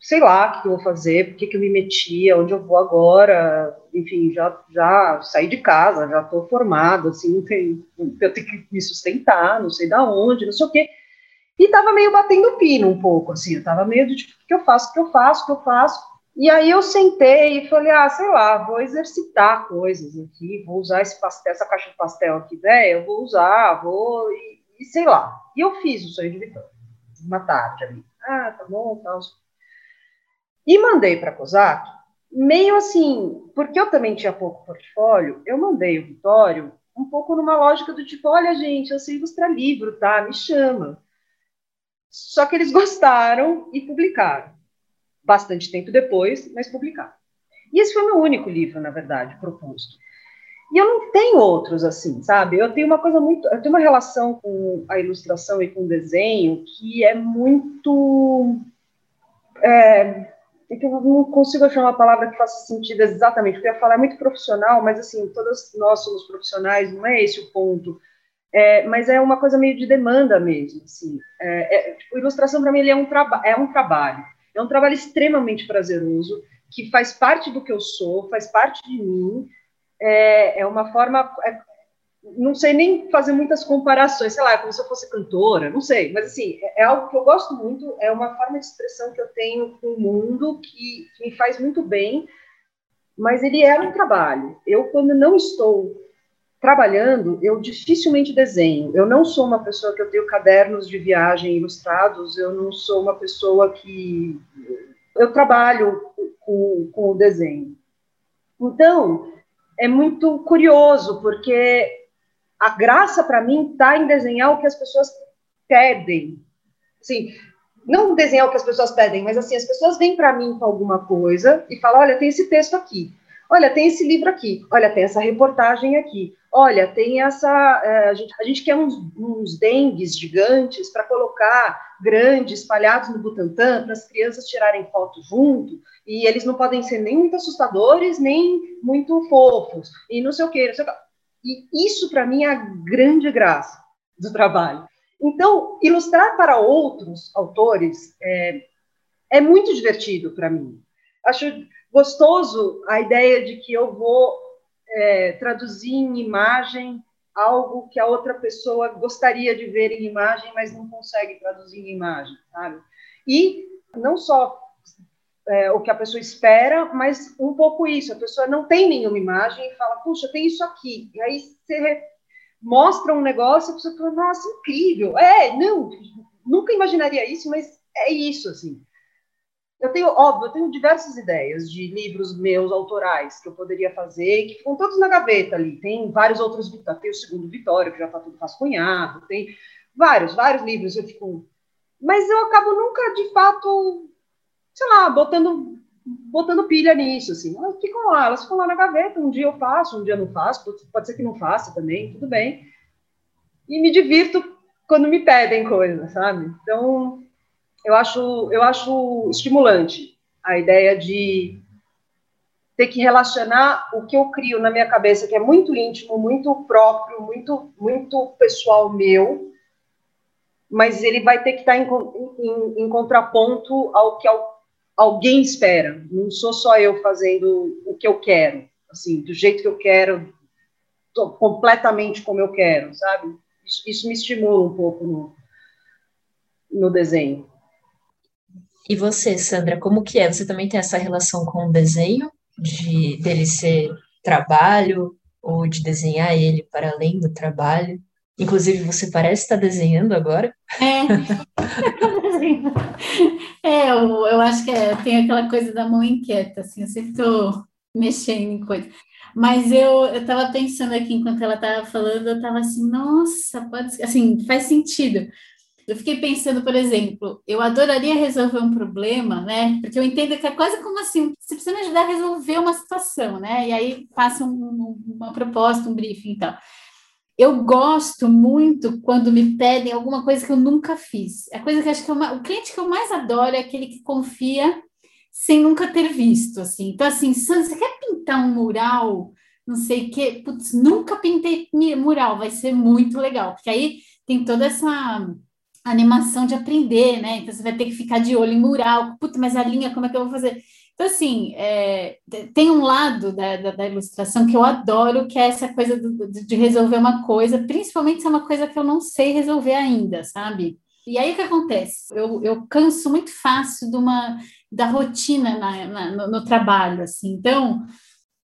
sei lá o que eu vou fazer, por que, que eu me meti, onde eu vou agora, enfim, já, já saí de casa, já estou formada, assim, tem, eu tenho que me sustentar, não sei da onde, não sei o quê. E tava meio batendo pino um pouco, assim, eu tava meio de tipo, o que eu faço, o que eu faço, o que eu faço. E aí eu sentei e falei, ah, sei lá, vou exercitar coisas aqui, vou usar esse pastel, essa caixa de pastel aqui, velho, eu vou usar, vou, e, e, sei lá. E eu fiz o sonho de Vitória, uma tarde ali. Ah, tá bom, tal. E mandei para Cosac, meio assim, porque eu também tinha pouco portfólio, eu mandei o Vitório um pouco numa lógica do tipo, olha, gente, eu sei ilustrar livro, tá? Me chama. Só que eles gostaram e publicaram. Bastante tempo depois, mas publicaram. E esse foi meu único livro, na verdade, proposto. E eu não tenho outros assim, sabe? Eu tenho uma coisa muito. Eu tenho uma relação com a ilustração e com o desenho que é muito. É, eu não consigo achar uma palavra que faça sentido exatamente, porque eu ia falar é muito profissional, mas assim, todos nós somos profissionais, não é esse o ponto é, mas é uma coisa meio de demanda mesmo, assim. É, é, tipo, ilustração para mim ele é um, é um trabalho, é um trabalho extremamente prazeroso que faz parte do que eu sou, faz parte de mim. É, é uma forma, é, não sei nem fazer muitas comparações, sei lá, como se eu fosse cantora, não sei, mas assim é, é algo que eu gosto muito, é uma forma de expressão que eu tenho com o mundo que, que me faz muito bem. Mas ele é um trabalho. Eu quando não estou trabalhando, eu dificilmente desenho. Eu não sou uma pessoa que eu tenho cadernos de viagem ilustrados, eu não sou uma pessoa que. Eu trabalho com, com o desenho. Então, é muito curioso, porque a graça para mim está em desenhar o que as pessoas pedem. Assim, não desenhar o que as pessoas pedem, mas assim, as pessoas vêm para mim com alguma coisa e falam: olha, tem esse texto aqui, olha, tem esse livro aqui, olha, tem essa reportagem aqui, olha, tem essa. É, a, gente, a gente quer uns, uns dengues gigantes para colocar grandes, espalhados no Butantã, para as crianças tirarem foto junto, e eles não podem ser nem muito assustadores, nem muito fofos, e não sei o quê, não sei o. E isso, para mim, é a grande graça do trabalho. Então, ilustrar para outros autores é, é muito divertido para mim. Acho gostoso a ideia de que eu vou é, traduzir em imagem algo que a outra pessoa gostaria de ver em imagem, mas não consegue traduzir em imagem, sabe? E não só é, o que a pessoa espera, mas um pouco isso. A pessoa não tem nenhuma imagem e fala, puxa, tem isso aqui. E aí você mostra um negócio e a pessoa fala, nossa, incrível. É, não, nunca imaginaria isso, mas é isso, assim. Eu tenho, óbvio, eu tenho diversas ideias de livros meus autorais que eu poderia fazer, que ficam todos na gaveta ali. Tem vários outros, tem o segundo Vitória, que já está tudo rascunhado, tem vários, vários livros. Eu fico, mas eu acabo nunca, de fato, sei lá, botando botando pilha nisso, assim. Elas ficam lá, elas ficam lá na gaveta. Um dia eu faço, um dia não faço, pode ser que não faça também, tudo bem. E me divirto quando me pedem coisas, sabe? Então, eu acho, eu acho estimulante a ideia de ter que relacionar o que eu crio na minha cabeça, que é muito íntimo, muito próprio, muito, muito pessoal meu, mas ele vai ter que estar em, em, em contraponto ao que alguém espera. Não sou só eu fazendo o que eu quero, assim, do jeito que eu quero, completamente como eu quero, sabe? Isso, isso me estimula um pouco no, no desenho. E você, Sandra, como que é? Você também tem essa relação com o desenho, de dele ser trabalho, ou de desenhar ele para além do trabalho? Inclusive, você parece estar desenhando agora. É, é eu, eu acho que é, tem aquela coisa da mão inquieta, assim, eu sempre estou mexendo em coisa. Mas eu estava pensando aqui, enquanto ela estava falando, eu estava assim, nossa, pode ser, assim, faz sentido. Eu fiquei pensando, por exemplo, eu adoraria resolver um problema, né? Porque eu entendo que é quase como assim, você precisa me ajudar a resolver uma situação, né? E aí passa um, uma proposta, um briefing e tal. Eu gosto muito quando me pedem alguma coisa que eu nunca fiz. A coisa que acho que eu, o cliente que eu mais adoro é aquele que confia sem nunca ter visto, assim. Então, assim, você quer pintar um mural? Não sei o que, putz, nunca pintei mural, vai ser muito legal, porque aí tem toda essa animação de aprender, né? Então você vai ter que ficar de olho em mural, puta, mas a linha, como é que eu vou fazer? Então, assim, é, tem um lado da, da, da, ilustração que eu adoro, que é essa coisa do, de resolver uma coisa, principalmente se é uma coisa que eu não sei resolver ainda, sabe? E aí o que acontece? Eu, eu canso muito fácil de uma, da rotina na, na, no, no, trabalho, assim. Então,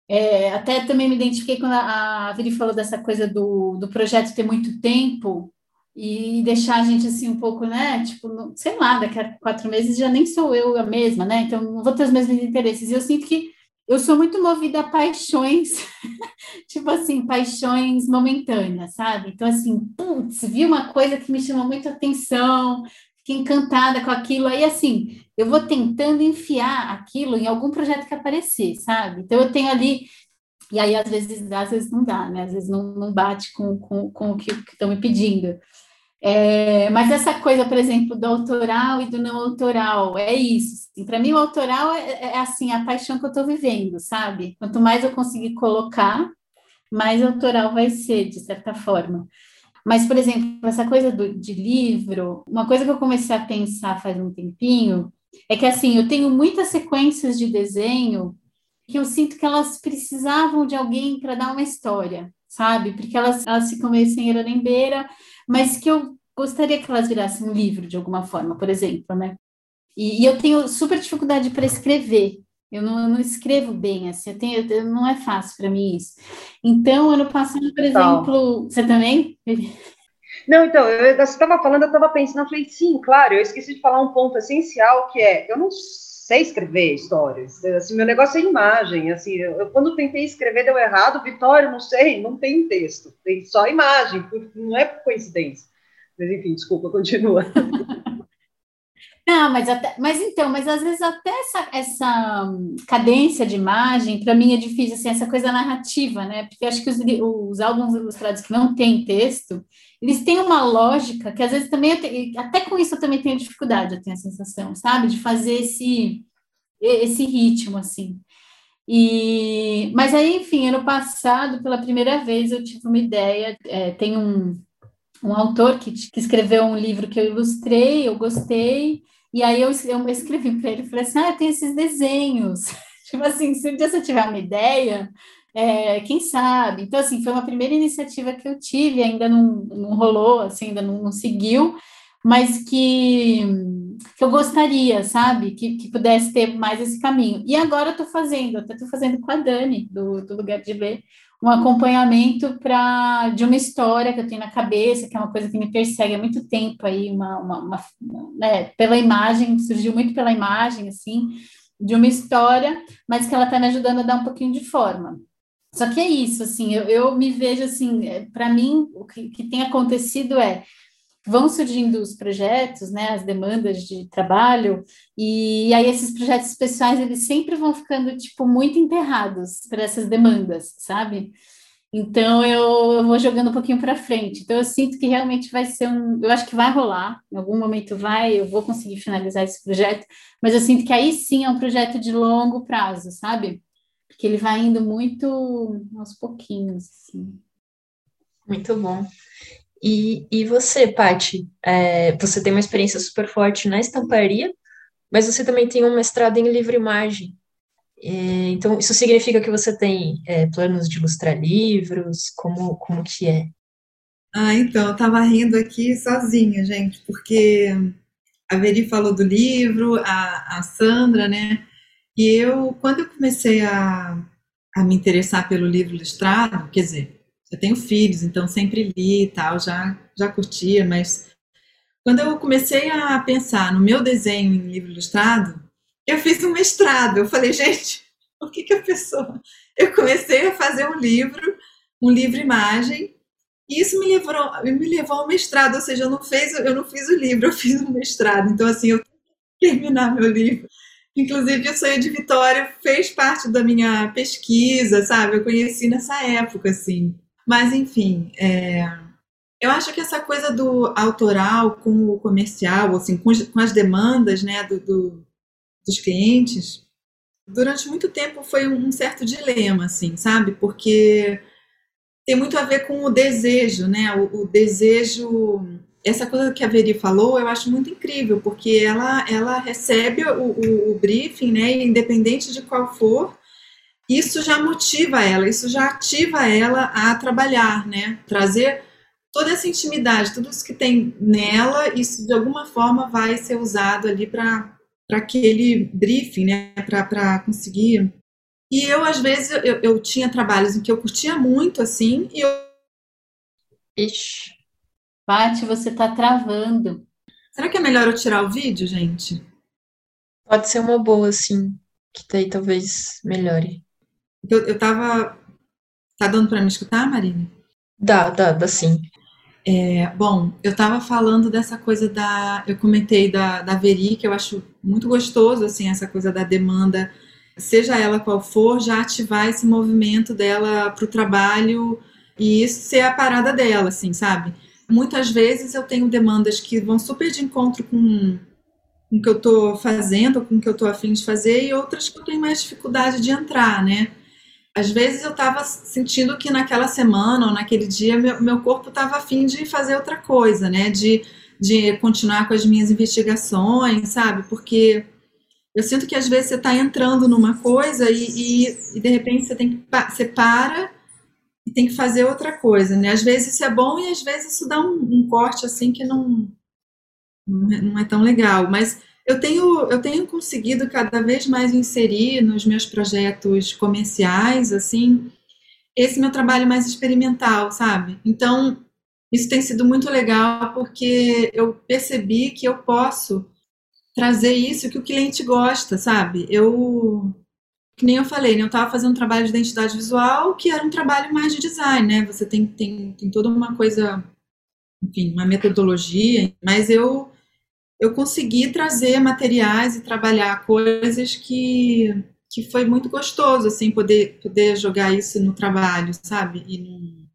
é, até também me identifiquei quando a, a Viri falou dessa coisa do, do projeto ter muito tempo, e deixar a gente assim um pouco, né? Tipo, sei lá, daqui a quatro meses já nem sou eu a mesma, né? Então não vou ter os mesmos interesses. E eu sinto que eu sou muito movida a paixões, tipo assim, paixões momentâneas, sabe? Então, assim, putz, vi uma coisa que me chamou muita atenção, fiquei encantada com aquilo. Aí, assim, eu vou tentando enfiar aquilo em algum projeto que aparecer, sabe? Então, eu tenho ali. E aí, às vezes, às vezes não dá, né? Às vezes não, não bate com, com, com o que estão me pedindo. É, mas essa coisa, por exemplo, do autoral e do não autoral, é isso. Assim, Para mim, o autoral é, é, é, assim a paixão que eu estou vivendo, sabe? Quanto mais eu conseguir colocar, mais autoral vai ser, de certa forma. Mas, por exemplo, essa coisa do, de livro, uma coisa que eu comecei a pensar faz um tempinho é que assim, eu tenho muitas sequências de desenho que eu sinto que elas precisavam de alguém para dar uma história, sabe? Porque elas, elas ficam meio sem beira mas que eu gostaria que elas virassem um livro de alguma forma, por exemplo, né? E, e eu tenho super dificuldade para escrever. Eu não, eu não, escrevo bem, assim, eu tenho, eu, não é fácil para mim isso. Então, ano passado, por exemplo, você também? Não, então, eu, você estava falando, eu estava pensando, eu falei, sim, claro, eu esqueci de falar um ponto essencial, que é, eu não sei escrever histórias. Assim, meu negócio é imagem. Assim, eu, eu, quando tentei escrever deu errado. Vitória, não sei, não tem texto, tem só imagem. Não é por coincidência. Mas enfim, desculpa, continua. Não, mas, até, mas então, mas às vezes até essa, essa hum, cadência de imagem, para mim é difícil, assim, essa coisa narrativa, né? Porque acho que os, os álbuns ilustrados que não têm texto, eles têm uma lógica que às vezes também, tenho, até com isso eu também tenho dificuldade, eu tenho a sensação, sabe? De fazer esse, esse ritmo, assim. E, mas aí, enfim, ano passado, pela primeira vez, eu tive uma ideia, é, tem um, um autor que, que escreveu um livro que eu ilustrei, eu gostei, e aí eu, eu escrevi para ele, falei assim, ah, tem esses desenhos. tipo assim, se um dia você tiver uma ideia, é, quem sabe? Então, assim, foi uma primeira iniciativa que eu tive, ainda não, não rolou, assim, ainda não, não seguiu, mas que, que eu gostaria, sabe? Que, que pudesse ter mais esse caminho. E agora eu estou fazendo, até estou fazendo com a Dani, do, do Lugar de Ler, um acompanhamento para de uma história que eu tenho na cabeça, que é uma coisa que me persegue há muito tempo aí, uma, uma, uma né, pela imagem, surgiu muito pela imagem, assim, de uma história, mas que ela está me ajudando a dar um pouquinho de forma. Só que é isso, assim, eu, eu me vejo assim, é, para mim, o que, que tem acontecido é vão surgindo os projetos, né, as demandas de trabalho, e aí esses projetos pessoais, eles sempre vão ficando, tipo, muito enterrados para essas demandas, sabe? Então, eu, eu vou jogando um pouquinho para frente. Então, eu sinto que realmente vai ser um... Eu acho que vai rolar, em algum momento vai, eu vou conseguir finalizar esse projeto, mas eu sinto que aí sim é um projeto de longo prazo, sabe? Porque ele vai indo muito aos pouquinhos, assim. Muito bom. E, e você, Pati, é, você tem uma experiência super forte na estamparia, mas você também tem um mestrado em livre imagem. Então, isso significa que você tem é, planos de ilustrar livros? Como, como que é? Ah, então, eu estava rindo aqui sozinha, gente, porque a Veri falou do livro, a, a Sandra, né? E eu, quando eu comecei a, a me interessar pelo livro ilustrado, quer dizer, eu tenho filhos, então sempre li e tal, já, já curtia, mas quando eu comecei a pensar no meu desenho em livro ilustrado, eu fiz um mestrado. Eu falei, gente, por que, que a pessoa. Eu comecei a fazer um livro, um livro-imagem, e isso me levou, me levou ao mestrado, ou seja, eu não, fez, eu não fiz o livro, eu fiz um mestrado. Então, assim, eu terminar meu livro. Inclusive, o Sonho de Vitória fez parte da minha pesquisa, sabe? Eu conheci nessa época, assim. Mas, enfim, é, eu acho que essa coisa do autoral com o comercial, assim, com, as demandas né, do, do, dos clientes, durante muito tempo foi um certo dilema, assim, sabe? Porque tem muito a ver com o desejo, né? O, o, desejo, essa coisa que a Veri falou, eu acho muito incrível, porque ela, ela recebe o, o, o briefing, né? Independente de qual for, isso já motiva ela, isso já ativa ela a trabalhar, né? Trazer toda essa intimidade, tudo isso que tem nela, isso de alguma forma vai ser usado ali para aquele briefing, né? Para conseguir. E eu, às vezes, eu, eu tinha trabalhos em que eu curtia muito, assim, e eu. Ixi. Paty, você está travando. Será que é melhor eu tirar o vídeo, gente? Pode ser uma boa, sim. Que daí talvez melhore. Eu, eu tava. Tá dando para me escutar, Marina? Dá, dá, dá sim. É, bom, eu estava falando dessa coisa da. Eu comentei da, da Veri, que eu acho muito gostoso, assim, essa coisa da demanda, seja ela qual for, já ativar esse movimento dela para o trabalho e isso ser a parada dela, assim, sabe? Muitas vezes eu tenho demandas que vão super de encontro com, com o que eu estou fazendo, com o que eu estou afim de fazer, e outras que eu tenho mais dificuldade de entrar, né? Às vezes eu estava sentindo que naquela semana ou naquele dia meu, meu corpo estava afim de fazer outra coisa, né? De, de continuar com as minhas investigações, sabe? Porque eu sinto que às vezes você está entrando numa coisa e, e, e, de repente você tem que você para e tem que fazer outra coisa, né? Às vezes isso é bom e às vezes isso dá um, um corte assim que não, não é tão legal. Mas eu tenho, eu tenho conseguido cada vez mais inserir nos meus projetos comerciais, assim, esse meu trabalho mais experimental, sabe? Então, isso tem sido muito legal porque eu percebi que eu posso trazer isso que o cliente gosta, sabe? Eu, que nem eu falei, né? Eu estava fazendo um trabalho de identidade visual que era um trabalho mais de design, né? Você tem, tem, tem toda uma coisa, enfim, uma metodologia, mas eu eu consegui trazer materiais e trabalhar coisas que, que foi muito gostoso, assim, poder, poder jogar isso no trabalho, sabe? E não,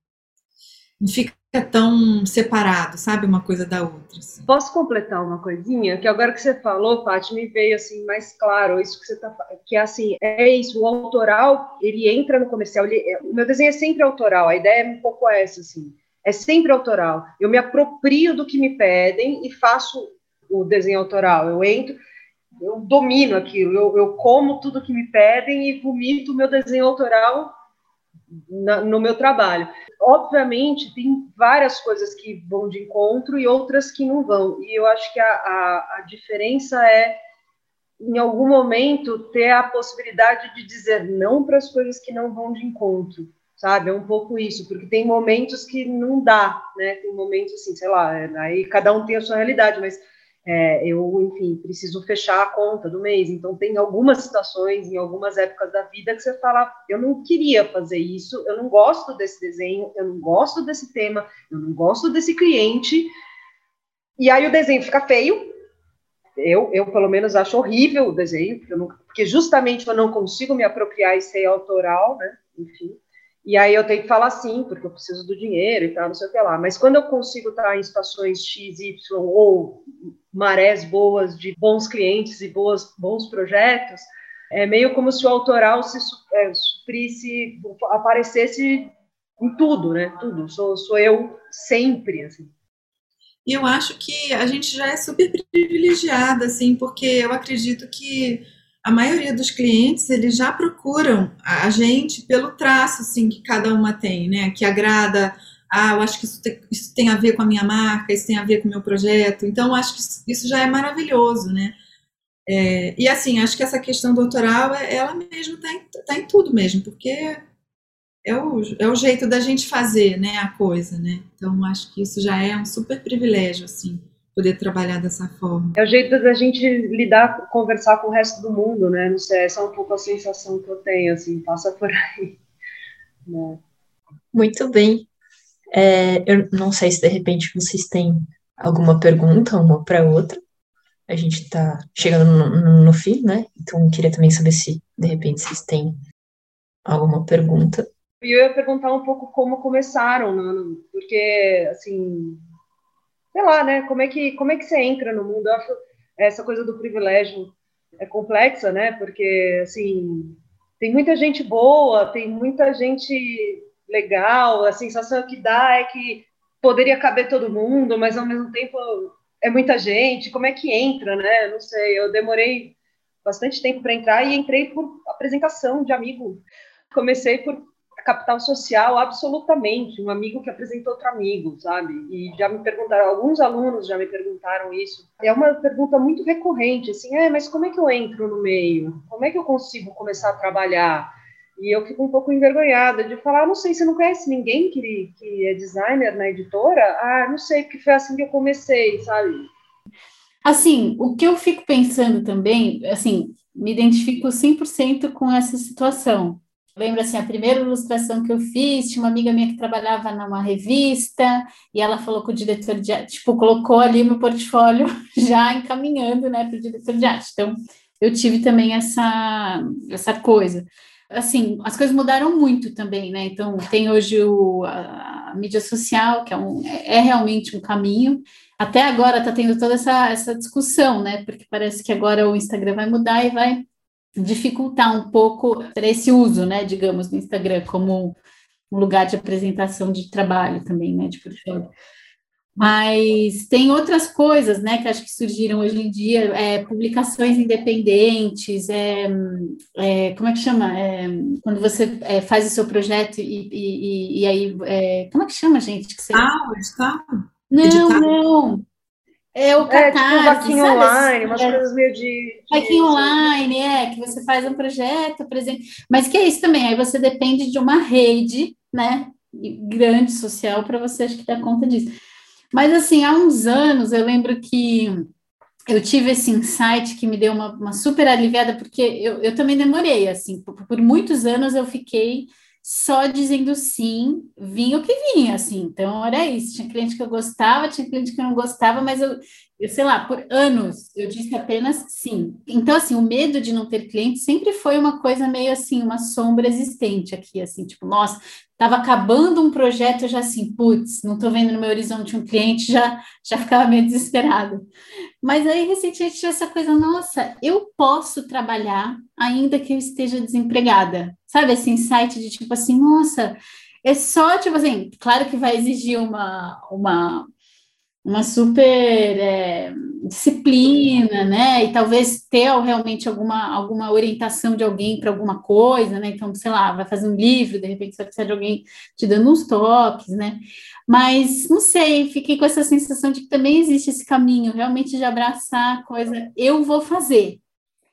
não fica tão separado, sabe, uma coisa da outra. Assim. Posso completar uma coisinha? Que agora que você falou, Paty, me veio assim mais claro isso que você tá que é assim, é isso, o autoral, ele entra no comercial, ele, é, o meu desenho é sempre autoral, a ideia é um pouco essa, assim, é sempre autoral. Eu me aproprio do que me pedem e faço o desenho autoral. Eu entro, eu domino aquilo, eu, eu como tudo que me pedem e vomito o meu desenho autoral na, no meu trabalho. Obviamente, tem várias coisas que vão de encontro e outras que não vão. E eu acho que a, a, a diferença é, em algum momento, ter a possibilidade de dizer não para as coisas que não vão de encontro sabe? É um pouco isso, porque tem momentos que não dá, né? Tem momentos assim, sei lá, aí cada um tem a sua realidade, mas é, eu, enfim, preciso fechar a conta do mês. Então, tem algumas situações, em algumas épocas da vida, que você fala: eu não queria fazer isso, eu não gosto desse desenho, eu não gosto desse tema, eu não gosto desse cliente. E aí o desenho fica feio. Eu, eu pelo menos, acho horrível o desenho, porque, não, porque justamente eu não consigo me apropriar e ser autoral, né? Enfim. E aí eu tenho que falar sim, porque eu preciso do dinheiro e tal, não sei o que lá. Mas quando eu consigo estar em situações X, Y ou marés boas de bons clientes e boas, bons projetos, é meio como se o autoral se é, suprisse, aparecesse em tudo, né? Tudo. Sou, sou eu sempre, assim. E eu acho que a gente já é super privilegiada, assim, porque eu acredito que a maioria dos clientes, eles já procuram a gente pelo traço, assim, que cada uma tem, né? Que agrada ah, eu acho que isso tem, isso tem a ver com a minha marca, isso tem a ver com o meu projeto. Então, eu acho que isso já é maravilhoso, né? É, e assim, acho que essa questão doutoral, é, ela mesmo está em, tá em tudo mesmo, porque é o, é o jeito da gente fazer, né, a coisa, né? Então, acho que isso já é um super privilégio, assim, poder trabalhar dessa forma. É o jeito da gente lidar, conversar com o resto do mundo, né? Não sei, essa é um pouco a sensação que eu tenho, assim, passa por aí. Né? Muito bem. É, eu não sei se de repente vocês têm alguma pergunta, uma para outra. A gente está chegando no, no, fim, né? Então, queria também saber se de repente vocês têm alguma pergunta. E eu ia perguntar um pouco como começaram, né? porque, assim, sei lá, né? Como é que, como é que você entra no mundo? Eu acho essa coisa do privilégio é complexa, né? Porque, assim, tem muita gente boa, tem muita gente legal, a sensação que dá é que poderia caber todo mundo, mas ao mesmo tempo é muita gente, como é que entra, né? Não sei, eu demorei bastante tempo para entrar e entrei por apresentação de amigo. Comecei por capital social, absolutamente, um amigo que apresentou outro amigo, sabe? E já me perguntaram, alguns alunos já me perguntaram isso. É uma pergunta muito recorrente, assim, é, mas como é que eu entro no meio? Como é que eu consigo começar a trabalhar? E eu fico um pouco envergonhada de falar, não sei, você não conhece ninguém que, que é designer na editora? Ah, não sei, porque foi assim que eu comecei, sabe? Assim, o que eu fico pensando também, assim, me identifico 100% com essa situação. Lembro assim, a primeira ilustração que eu fiz, tinha uma amiga minha que trabalhava numa revista, e ela falou com o diretor de arte, tipo, colocou ali meu portfólio já encaminhando, né, para o diretor de arte. Então, eu tive também essa, essa coisa assim, as coisas mudaram muito também, né? Então, tem hoje o, a, a mídia social, que é, um, é, é realmente um caminho. Até agora está tendo toda essa, essa discussão, né? Porque parece que agora o Instagram vai mudar e vai dificultar um pouco esse uso, né? Digamos, do Instagram como um lugar de apresentação de trabalho também, né? De portfólio. Mas tem outras coisas, né, que acho que surgiram hoje em dia, é, publicações independentes, é, é, como é que chama? É, quando você é, faz o seu projeto e, e, e aí, é, como é que chama, gente? Que você... Ah, está? Não, Editado. não. É o catarse, é, tipo um online, umas coisas meio de... de online, é, que você faz um projeto, apresenta... Mas que é isso também, aí você depende de uma rede, né, grande social para você, acho que dar conta disso. Mas, assim, há uns anos, eu lembro que eu tive esse insight que me deu uma, uma super aliviada, porque eu, eu também demorei, assim, por, por muitos anos eu fiquei só dizendo sim, vinha o que vinha, assim. Então era isso. Tinha cliente que eu gostava, tinha cliente que eu não gostava, mas eu, eu sei lá, por anos eu disse apenas sim. Então, assim, o medo de não ter cliente sempre foi uma coisa meio assim, uma sombra existente aqui, assim, tipo, nossa, estava acabando um projeto, eu já assim, putz, não estou vendo no meu horizonte um cliente, já, já ficava meio desesperado. Mas aí, recentemente, tive essa coisa, nossa, eu posso trabalhar ainda que eu esteja desempregada. Sabe, esse insight de tipo assim, nossa, é só, tipo assim, claro que vai exigir uma, uma, uma super é, disciplina, né? E talvez ter realmente alguma, alguma orientação de alguém para alguma coisa, né? Então, sei lá, vai fazer um livro, de repente você precisa de alguém te dando uns toques, né? Mas não sei, fiquei com essa sensação de que também existe esse caminho realmente de abraçar a coisa, eu vou fazer.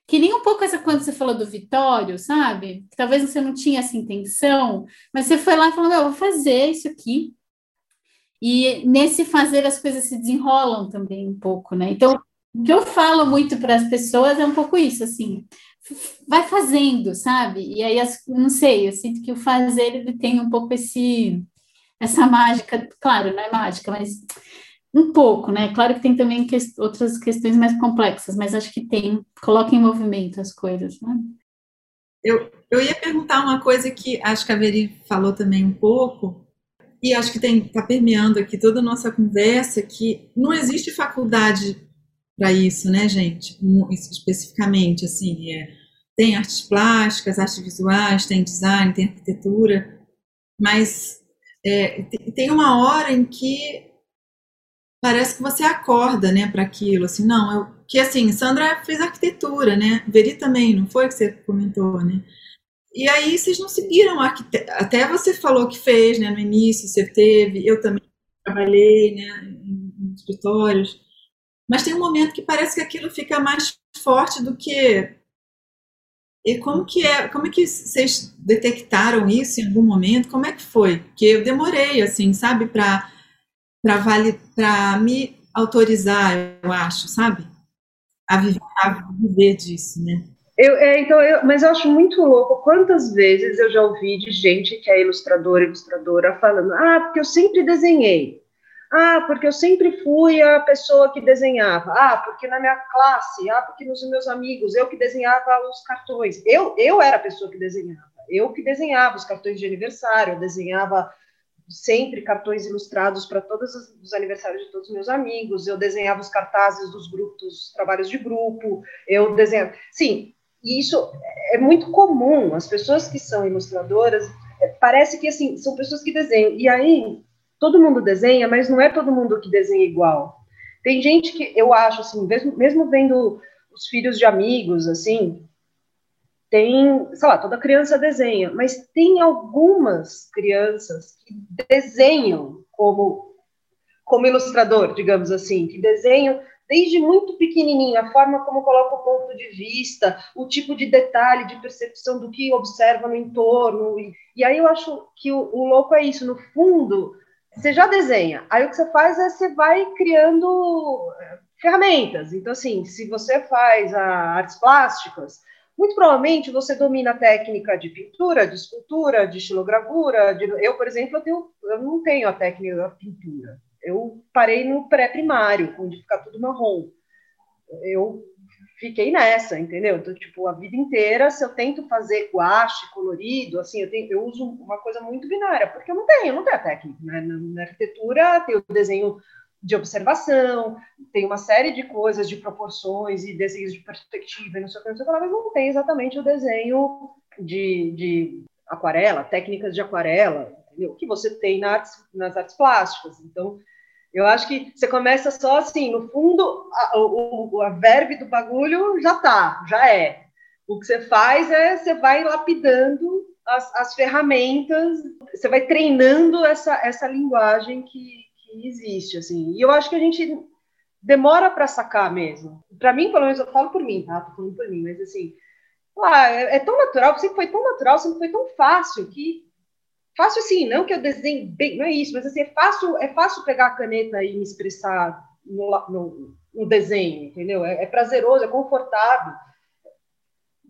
Que nem um pouco essa quando você falou do Vitório, sabe? Que talvez você não tinha essa intenção, mas você foi lá e falou: eu vou fazer isso aqui, e nesse fazer as coisas se desenrolam também um pouco, né? Então, o que eu falo muito para as pessoas é um pouco isso, assim, vai fazendo, sabe? E aí, não sei, eu sinto que o fazer ele tem um pouco esse essa mágica, claro, não é mágica, mas um pouco, né? Claro que tem também que, outras questões mais complexas, mas acho que tem, coloca em movimento as coisas, né? Eu, eu ia perguntar uma coisa que acho que a Veri falou também um pouco, e acho que está permeando aqui toda a nossa conversa, que não existe faculdade para isso, né, gente? Isso especificamente, assim, é, tem artes plásticas, artes visuais, tem design, tem arquitetura, mas é, tem uma hora em que parece que você acorda, né, para aquilo, assim, não, eu, que assim, Sandra fez arquitetura, né, Veri também, não foi que você comentou, né, e aí vocês não seguiram até você falou que fez, né, no início você teve, eu também trabalhei, né, em, em escritórios, mas tem um momento que parece que aquilo fica mais forte do que e como que é, como é que vocês detectaram isso em algum momento? Como é que foi? Que eu demorei assim, sabe, para para vale, para me autorizar, eu acho, sabe? A viver, a viver disso, né? Eu, é, então, eu, mas eu acho muito louco quantas vezes eu já ouvi de gente que é ilustradora, ilustradora, falando: ah, porque eu sempre desenhei. Ah, porque eu sempre fui a pessoa que desenhava. Ah, porque na minha classe. Ah, porque nos meus amigos, eu que desenhava os cartões. Eu, eu era a pessoa que desenhava. Eu que desenhava os cartões de aniversário, eu desenhava sempre cartões ilustrados para todos os aniversários de todos os meus amigos, eu desenhava os cartazes dos grupos, dos trabalhos de grupo, eu desenhava. Sim, e isso é muito comum. As pessoas que são ilustradoras, é, parece que assim, são pessoas que desenham. E aí, todo mundo desenha, mas não é todo mundo que desenha igual. Tem gente que eu acho assim, mesmo, mesmo vendo os filhos de amigos, assim, tem, sei lá, toda criança desenha, mas tem algumas crianças que desenham como como ilustrador, digamos assim, que desenham desde muito pequenininho, a forma como coloca o ponto de vista, o tipo de detalhe, de percepção do que observa no entorno. E, e aí eu acho que o, o, louco é isso, no fundo, você já desenha, aí o que você faz é você vai criando eh, ferramentas. Então, assim, se você faz artes plásticas, muito provavelmente você domina a técnica de pintura, de escultura, de estilogravura. De... Eu, por exemplo, eu, tenho, eu não tenho a técnica da pintura eu parei no pré-primário, onde fica tudo marrom. Eu fiquei nessa, entendeu? Então, tipo, a vida inteira, se eu tento fazer guache, colorido, assim, eu, tenho, eu uso uma coisa muito binária, porque eu não tenho, eu não tenho a técnica, né? Na, na arquitetura tem o desenho de observação, tem uma série de coisas, de proporções e desenhos de perspectiva não sei o que, não sei o que, mas não tem exatamente o desenho de, de aquarela, técnicas de aquarela, entendeu? Que você tem nas, nas artes plásticas. Então, eu acho que você começa só assim, no fundo, a, o, a verve do bagulho já tá, já é. O que você faz é você vai lapidando as, as ferramentas, você vai treinando essa, essa linguagem que, que existe, assim. E eu acho que a gente demora para sacar mesmo. Para mim, pelo menos, eu falo por mim, tá? Tô falando por mim, mas assim, ah, é, é tão natural, sempre foi tão natural, sempre foi tão fácil que Fácil assim, não que eu desenhe bem, não é isso, mas assim, é fácil, é fácil pegar a caneta e me expressar no, no, um desenho, entendeu? É, é prazeroso, é confortável.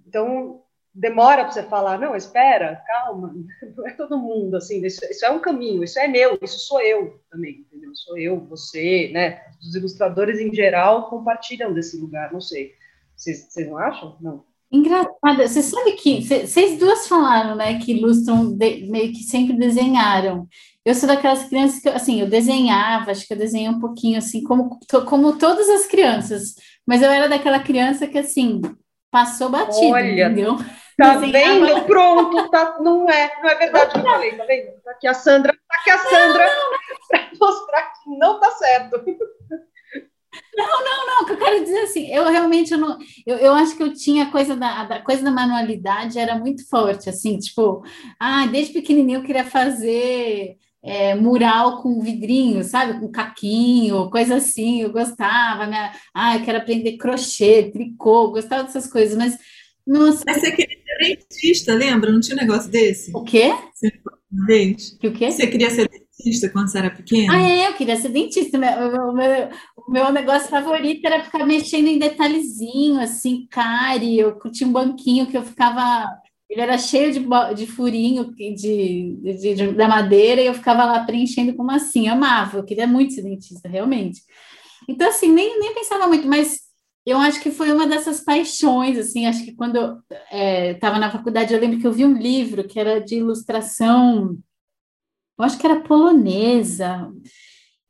Então, demora para você falar, não, espera, calma, não é todo mundo, assim, isso, isso, é um caminho, isso é meu, isso sou eu também, entendeu? Sou eu, você, né? Os ilustradores em geral compartilham desse lugar, não sei. Vocês, vocês não acham? Não. Engraçada, você sabe que vocês duas falaram, né, que ilustram de, meio que sempre desenharam. Eu sou daquelas crianças que, assim, eu desenhava, acho que eu desenhei um pouquinho, assim, como, como todas as crianças, mas eu era daquela criança que, assim, passou batido, Olha, entendeu? Tá desenhava... vendo? Pronto, tá, não é, não é verdade o que eu falei, tá vendo? Tá aqui a Sandra, tá aqui a Sandra, para mostrar que não tá certo. Não, não, não, que eu quero dizer assim, eu realmente eu não, eu, eu acho que eu tinha coisa da, da coisa da manualidade era muito forte, assim, tipo, ah, desde pequenininho eu queria fazer é, mural com vidrinho, sabe, com caquinho, coisa assim, eu gostava, minha, ah, eu quero aprender crochê, tricô, gostava dessas coisas, mas nossa. Mas você queria ser dentista, lembra? Não tinha um negócio desse? O quê? Você? Que o quê? Você queria ser dentista quando você era pequena? Ah, é, eu queria ser dentista. O meu, meu, meu negócio favorito era ficar mexendo em detalhezinho, assim, cárie. Eu tinha um banquinho que eu ficava. Ele era cheio de, de furinho de, de, de, da madeira e eu ficava lá preenchendo com massinha. Eu amava, eu queria muito ser dentista, realmente. Então, assim, nem, nem pensava muito, mas eu acho que foi uma dessas paixões, assim, acho que quando eu estava é, na faculdade, eu lembro que eu vi um livro que era de ilustração eu acho que era polonesa.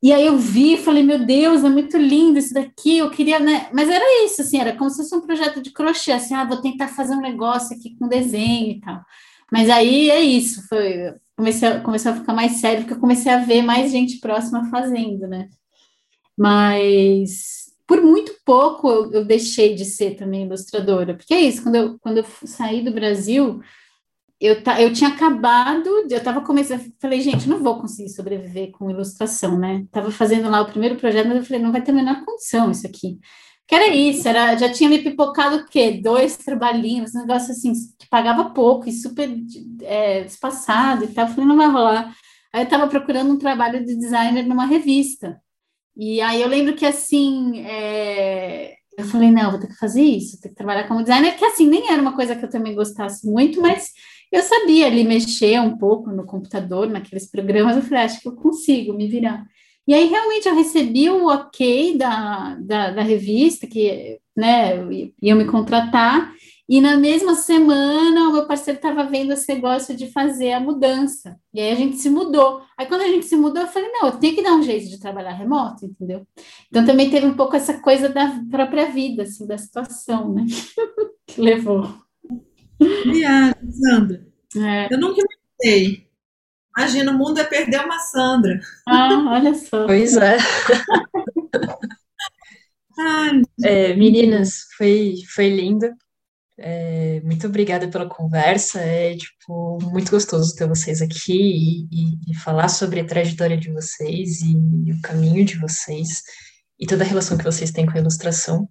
E aí eu vi falei, meu Deus, é muito lindo isso daqui, eu queria, né? Mas era isso, assim, era como se fosse um projeto de crochê, assim, ah, vou tentar fazer um negócio aqui com desenho e tal. Mas aí é isso, foi, comecei a, comecei a ficar mais sério, porque eu comecei a ver mais gente próxima fazendo, né? Mas por muito pouco eu, eu deixei de ser também ilustradora, porque é isso, quando eu, quando eu saí do Brasil, eu, eu tinha acabado, eu estava começando, falei, gente, não vou conseguir sobreviver com ilustração, né? Estava fazendo lá o primeiro projeto, mas eu falei, não vai ter a menor condição isso aqui. Que era isso, era, já tinha me pipocado o quê? Dois trabalhinhos, um negócio assim, que pagava pouco e super é, espaçado e tal. Falei, não vai rolar. Aí eu estava procurando um trabalho de designer numa revista. E aí eu lembro que assim, é, eu falei, não, vou ter que fazer isso, vou ter que trabalhar como designer, que assim, nem era uma coisa que eu também gostasse muito, mas eu sabia ali mexer um pouco no computador, naqueles programas, eu falei, ah, acho que eu consigo me virar. E aí, realmente, eu recebi o ok da, da, da revista, que, né, iam me contratar, e na mesma semana, o meu parceiro estava vendo esse negócio de fazer a mudança. E aí a gente se mudou. Aí quando a gente se mudou, eu falei, não, eu tenho que dar um jeito de trabalhar remoto, entendeu? Então também teve um pouco essa coisa da própria vida, assim, da situação, né? que levou. Viagem, Sandra. É. Eu nunca imaginei. Imagina, o mundo é perder uma Sandra. Ah, olha só. Pois é. é meninas, foi, foi lindo. É, muito obrigada pela conversa. É tipo muito gostoso ter vocês aqui e, e, e falar sobre a trajetória de vocês e, e, o caminho de vocês e toda a relação que vocês têm com a ilustração.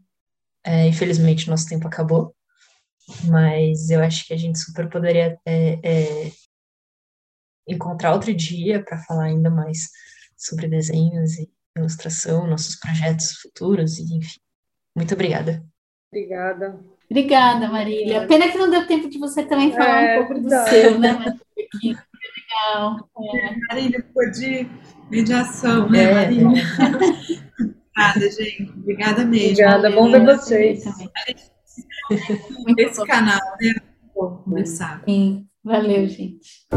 É, infelizmente, nosso tempo acabou mas eu acho que a gente super poderia é, é, encontrar outro dia para falar ainda mais sobre desenhos e ilustração, nossos projetos futuros, e enfim. Muito obrigada. Obrigada. Obrigada, Marília. Pena que não deu tempo de você também falar é, um pouco do seu, né, Legal. É. Marília ficou de mediação, né, é, Marília? Obrigada, gente. Obrigada mesmo. Obrigada, bom ver vocês. Esse canal, né? Bom conversar. Sim, valeu, gente.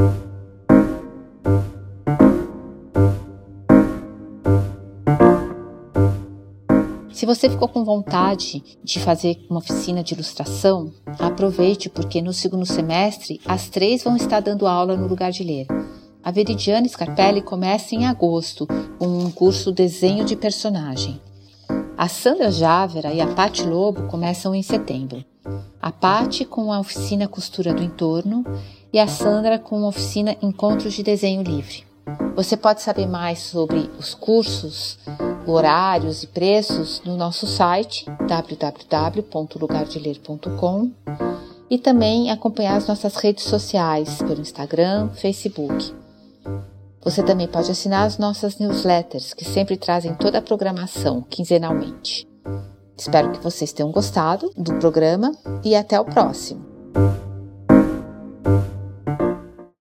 Se você ficou com vontade de fazer uma oficina de ilustração, aproveite porque no segundo semestre as três vão estar dando aula no lugar de ler. A Veridiana Scarpelli começa em agosto com um curso Desenho de Personagem. A Sandra Jávera e a Pati Lobo começam em setembro. A Pati com a oficina Costura do Entorno e a Sandra com a oficina Encontros de Desenho Livre. Você pode saber mais sobre os cursos, horários e preços no nosso site www.lugardeler.com e também acompanhar as nossas redes sociais pelo Instagram, Facebook. Você também pode assinar as nossas newsletters, que sempre trazem toda a programação quinzenalmente. Espero que vocês tenham gostado do programa e até o próximo!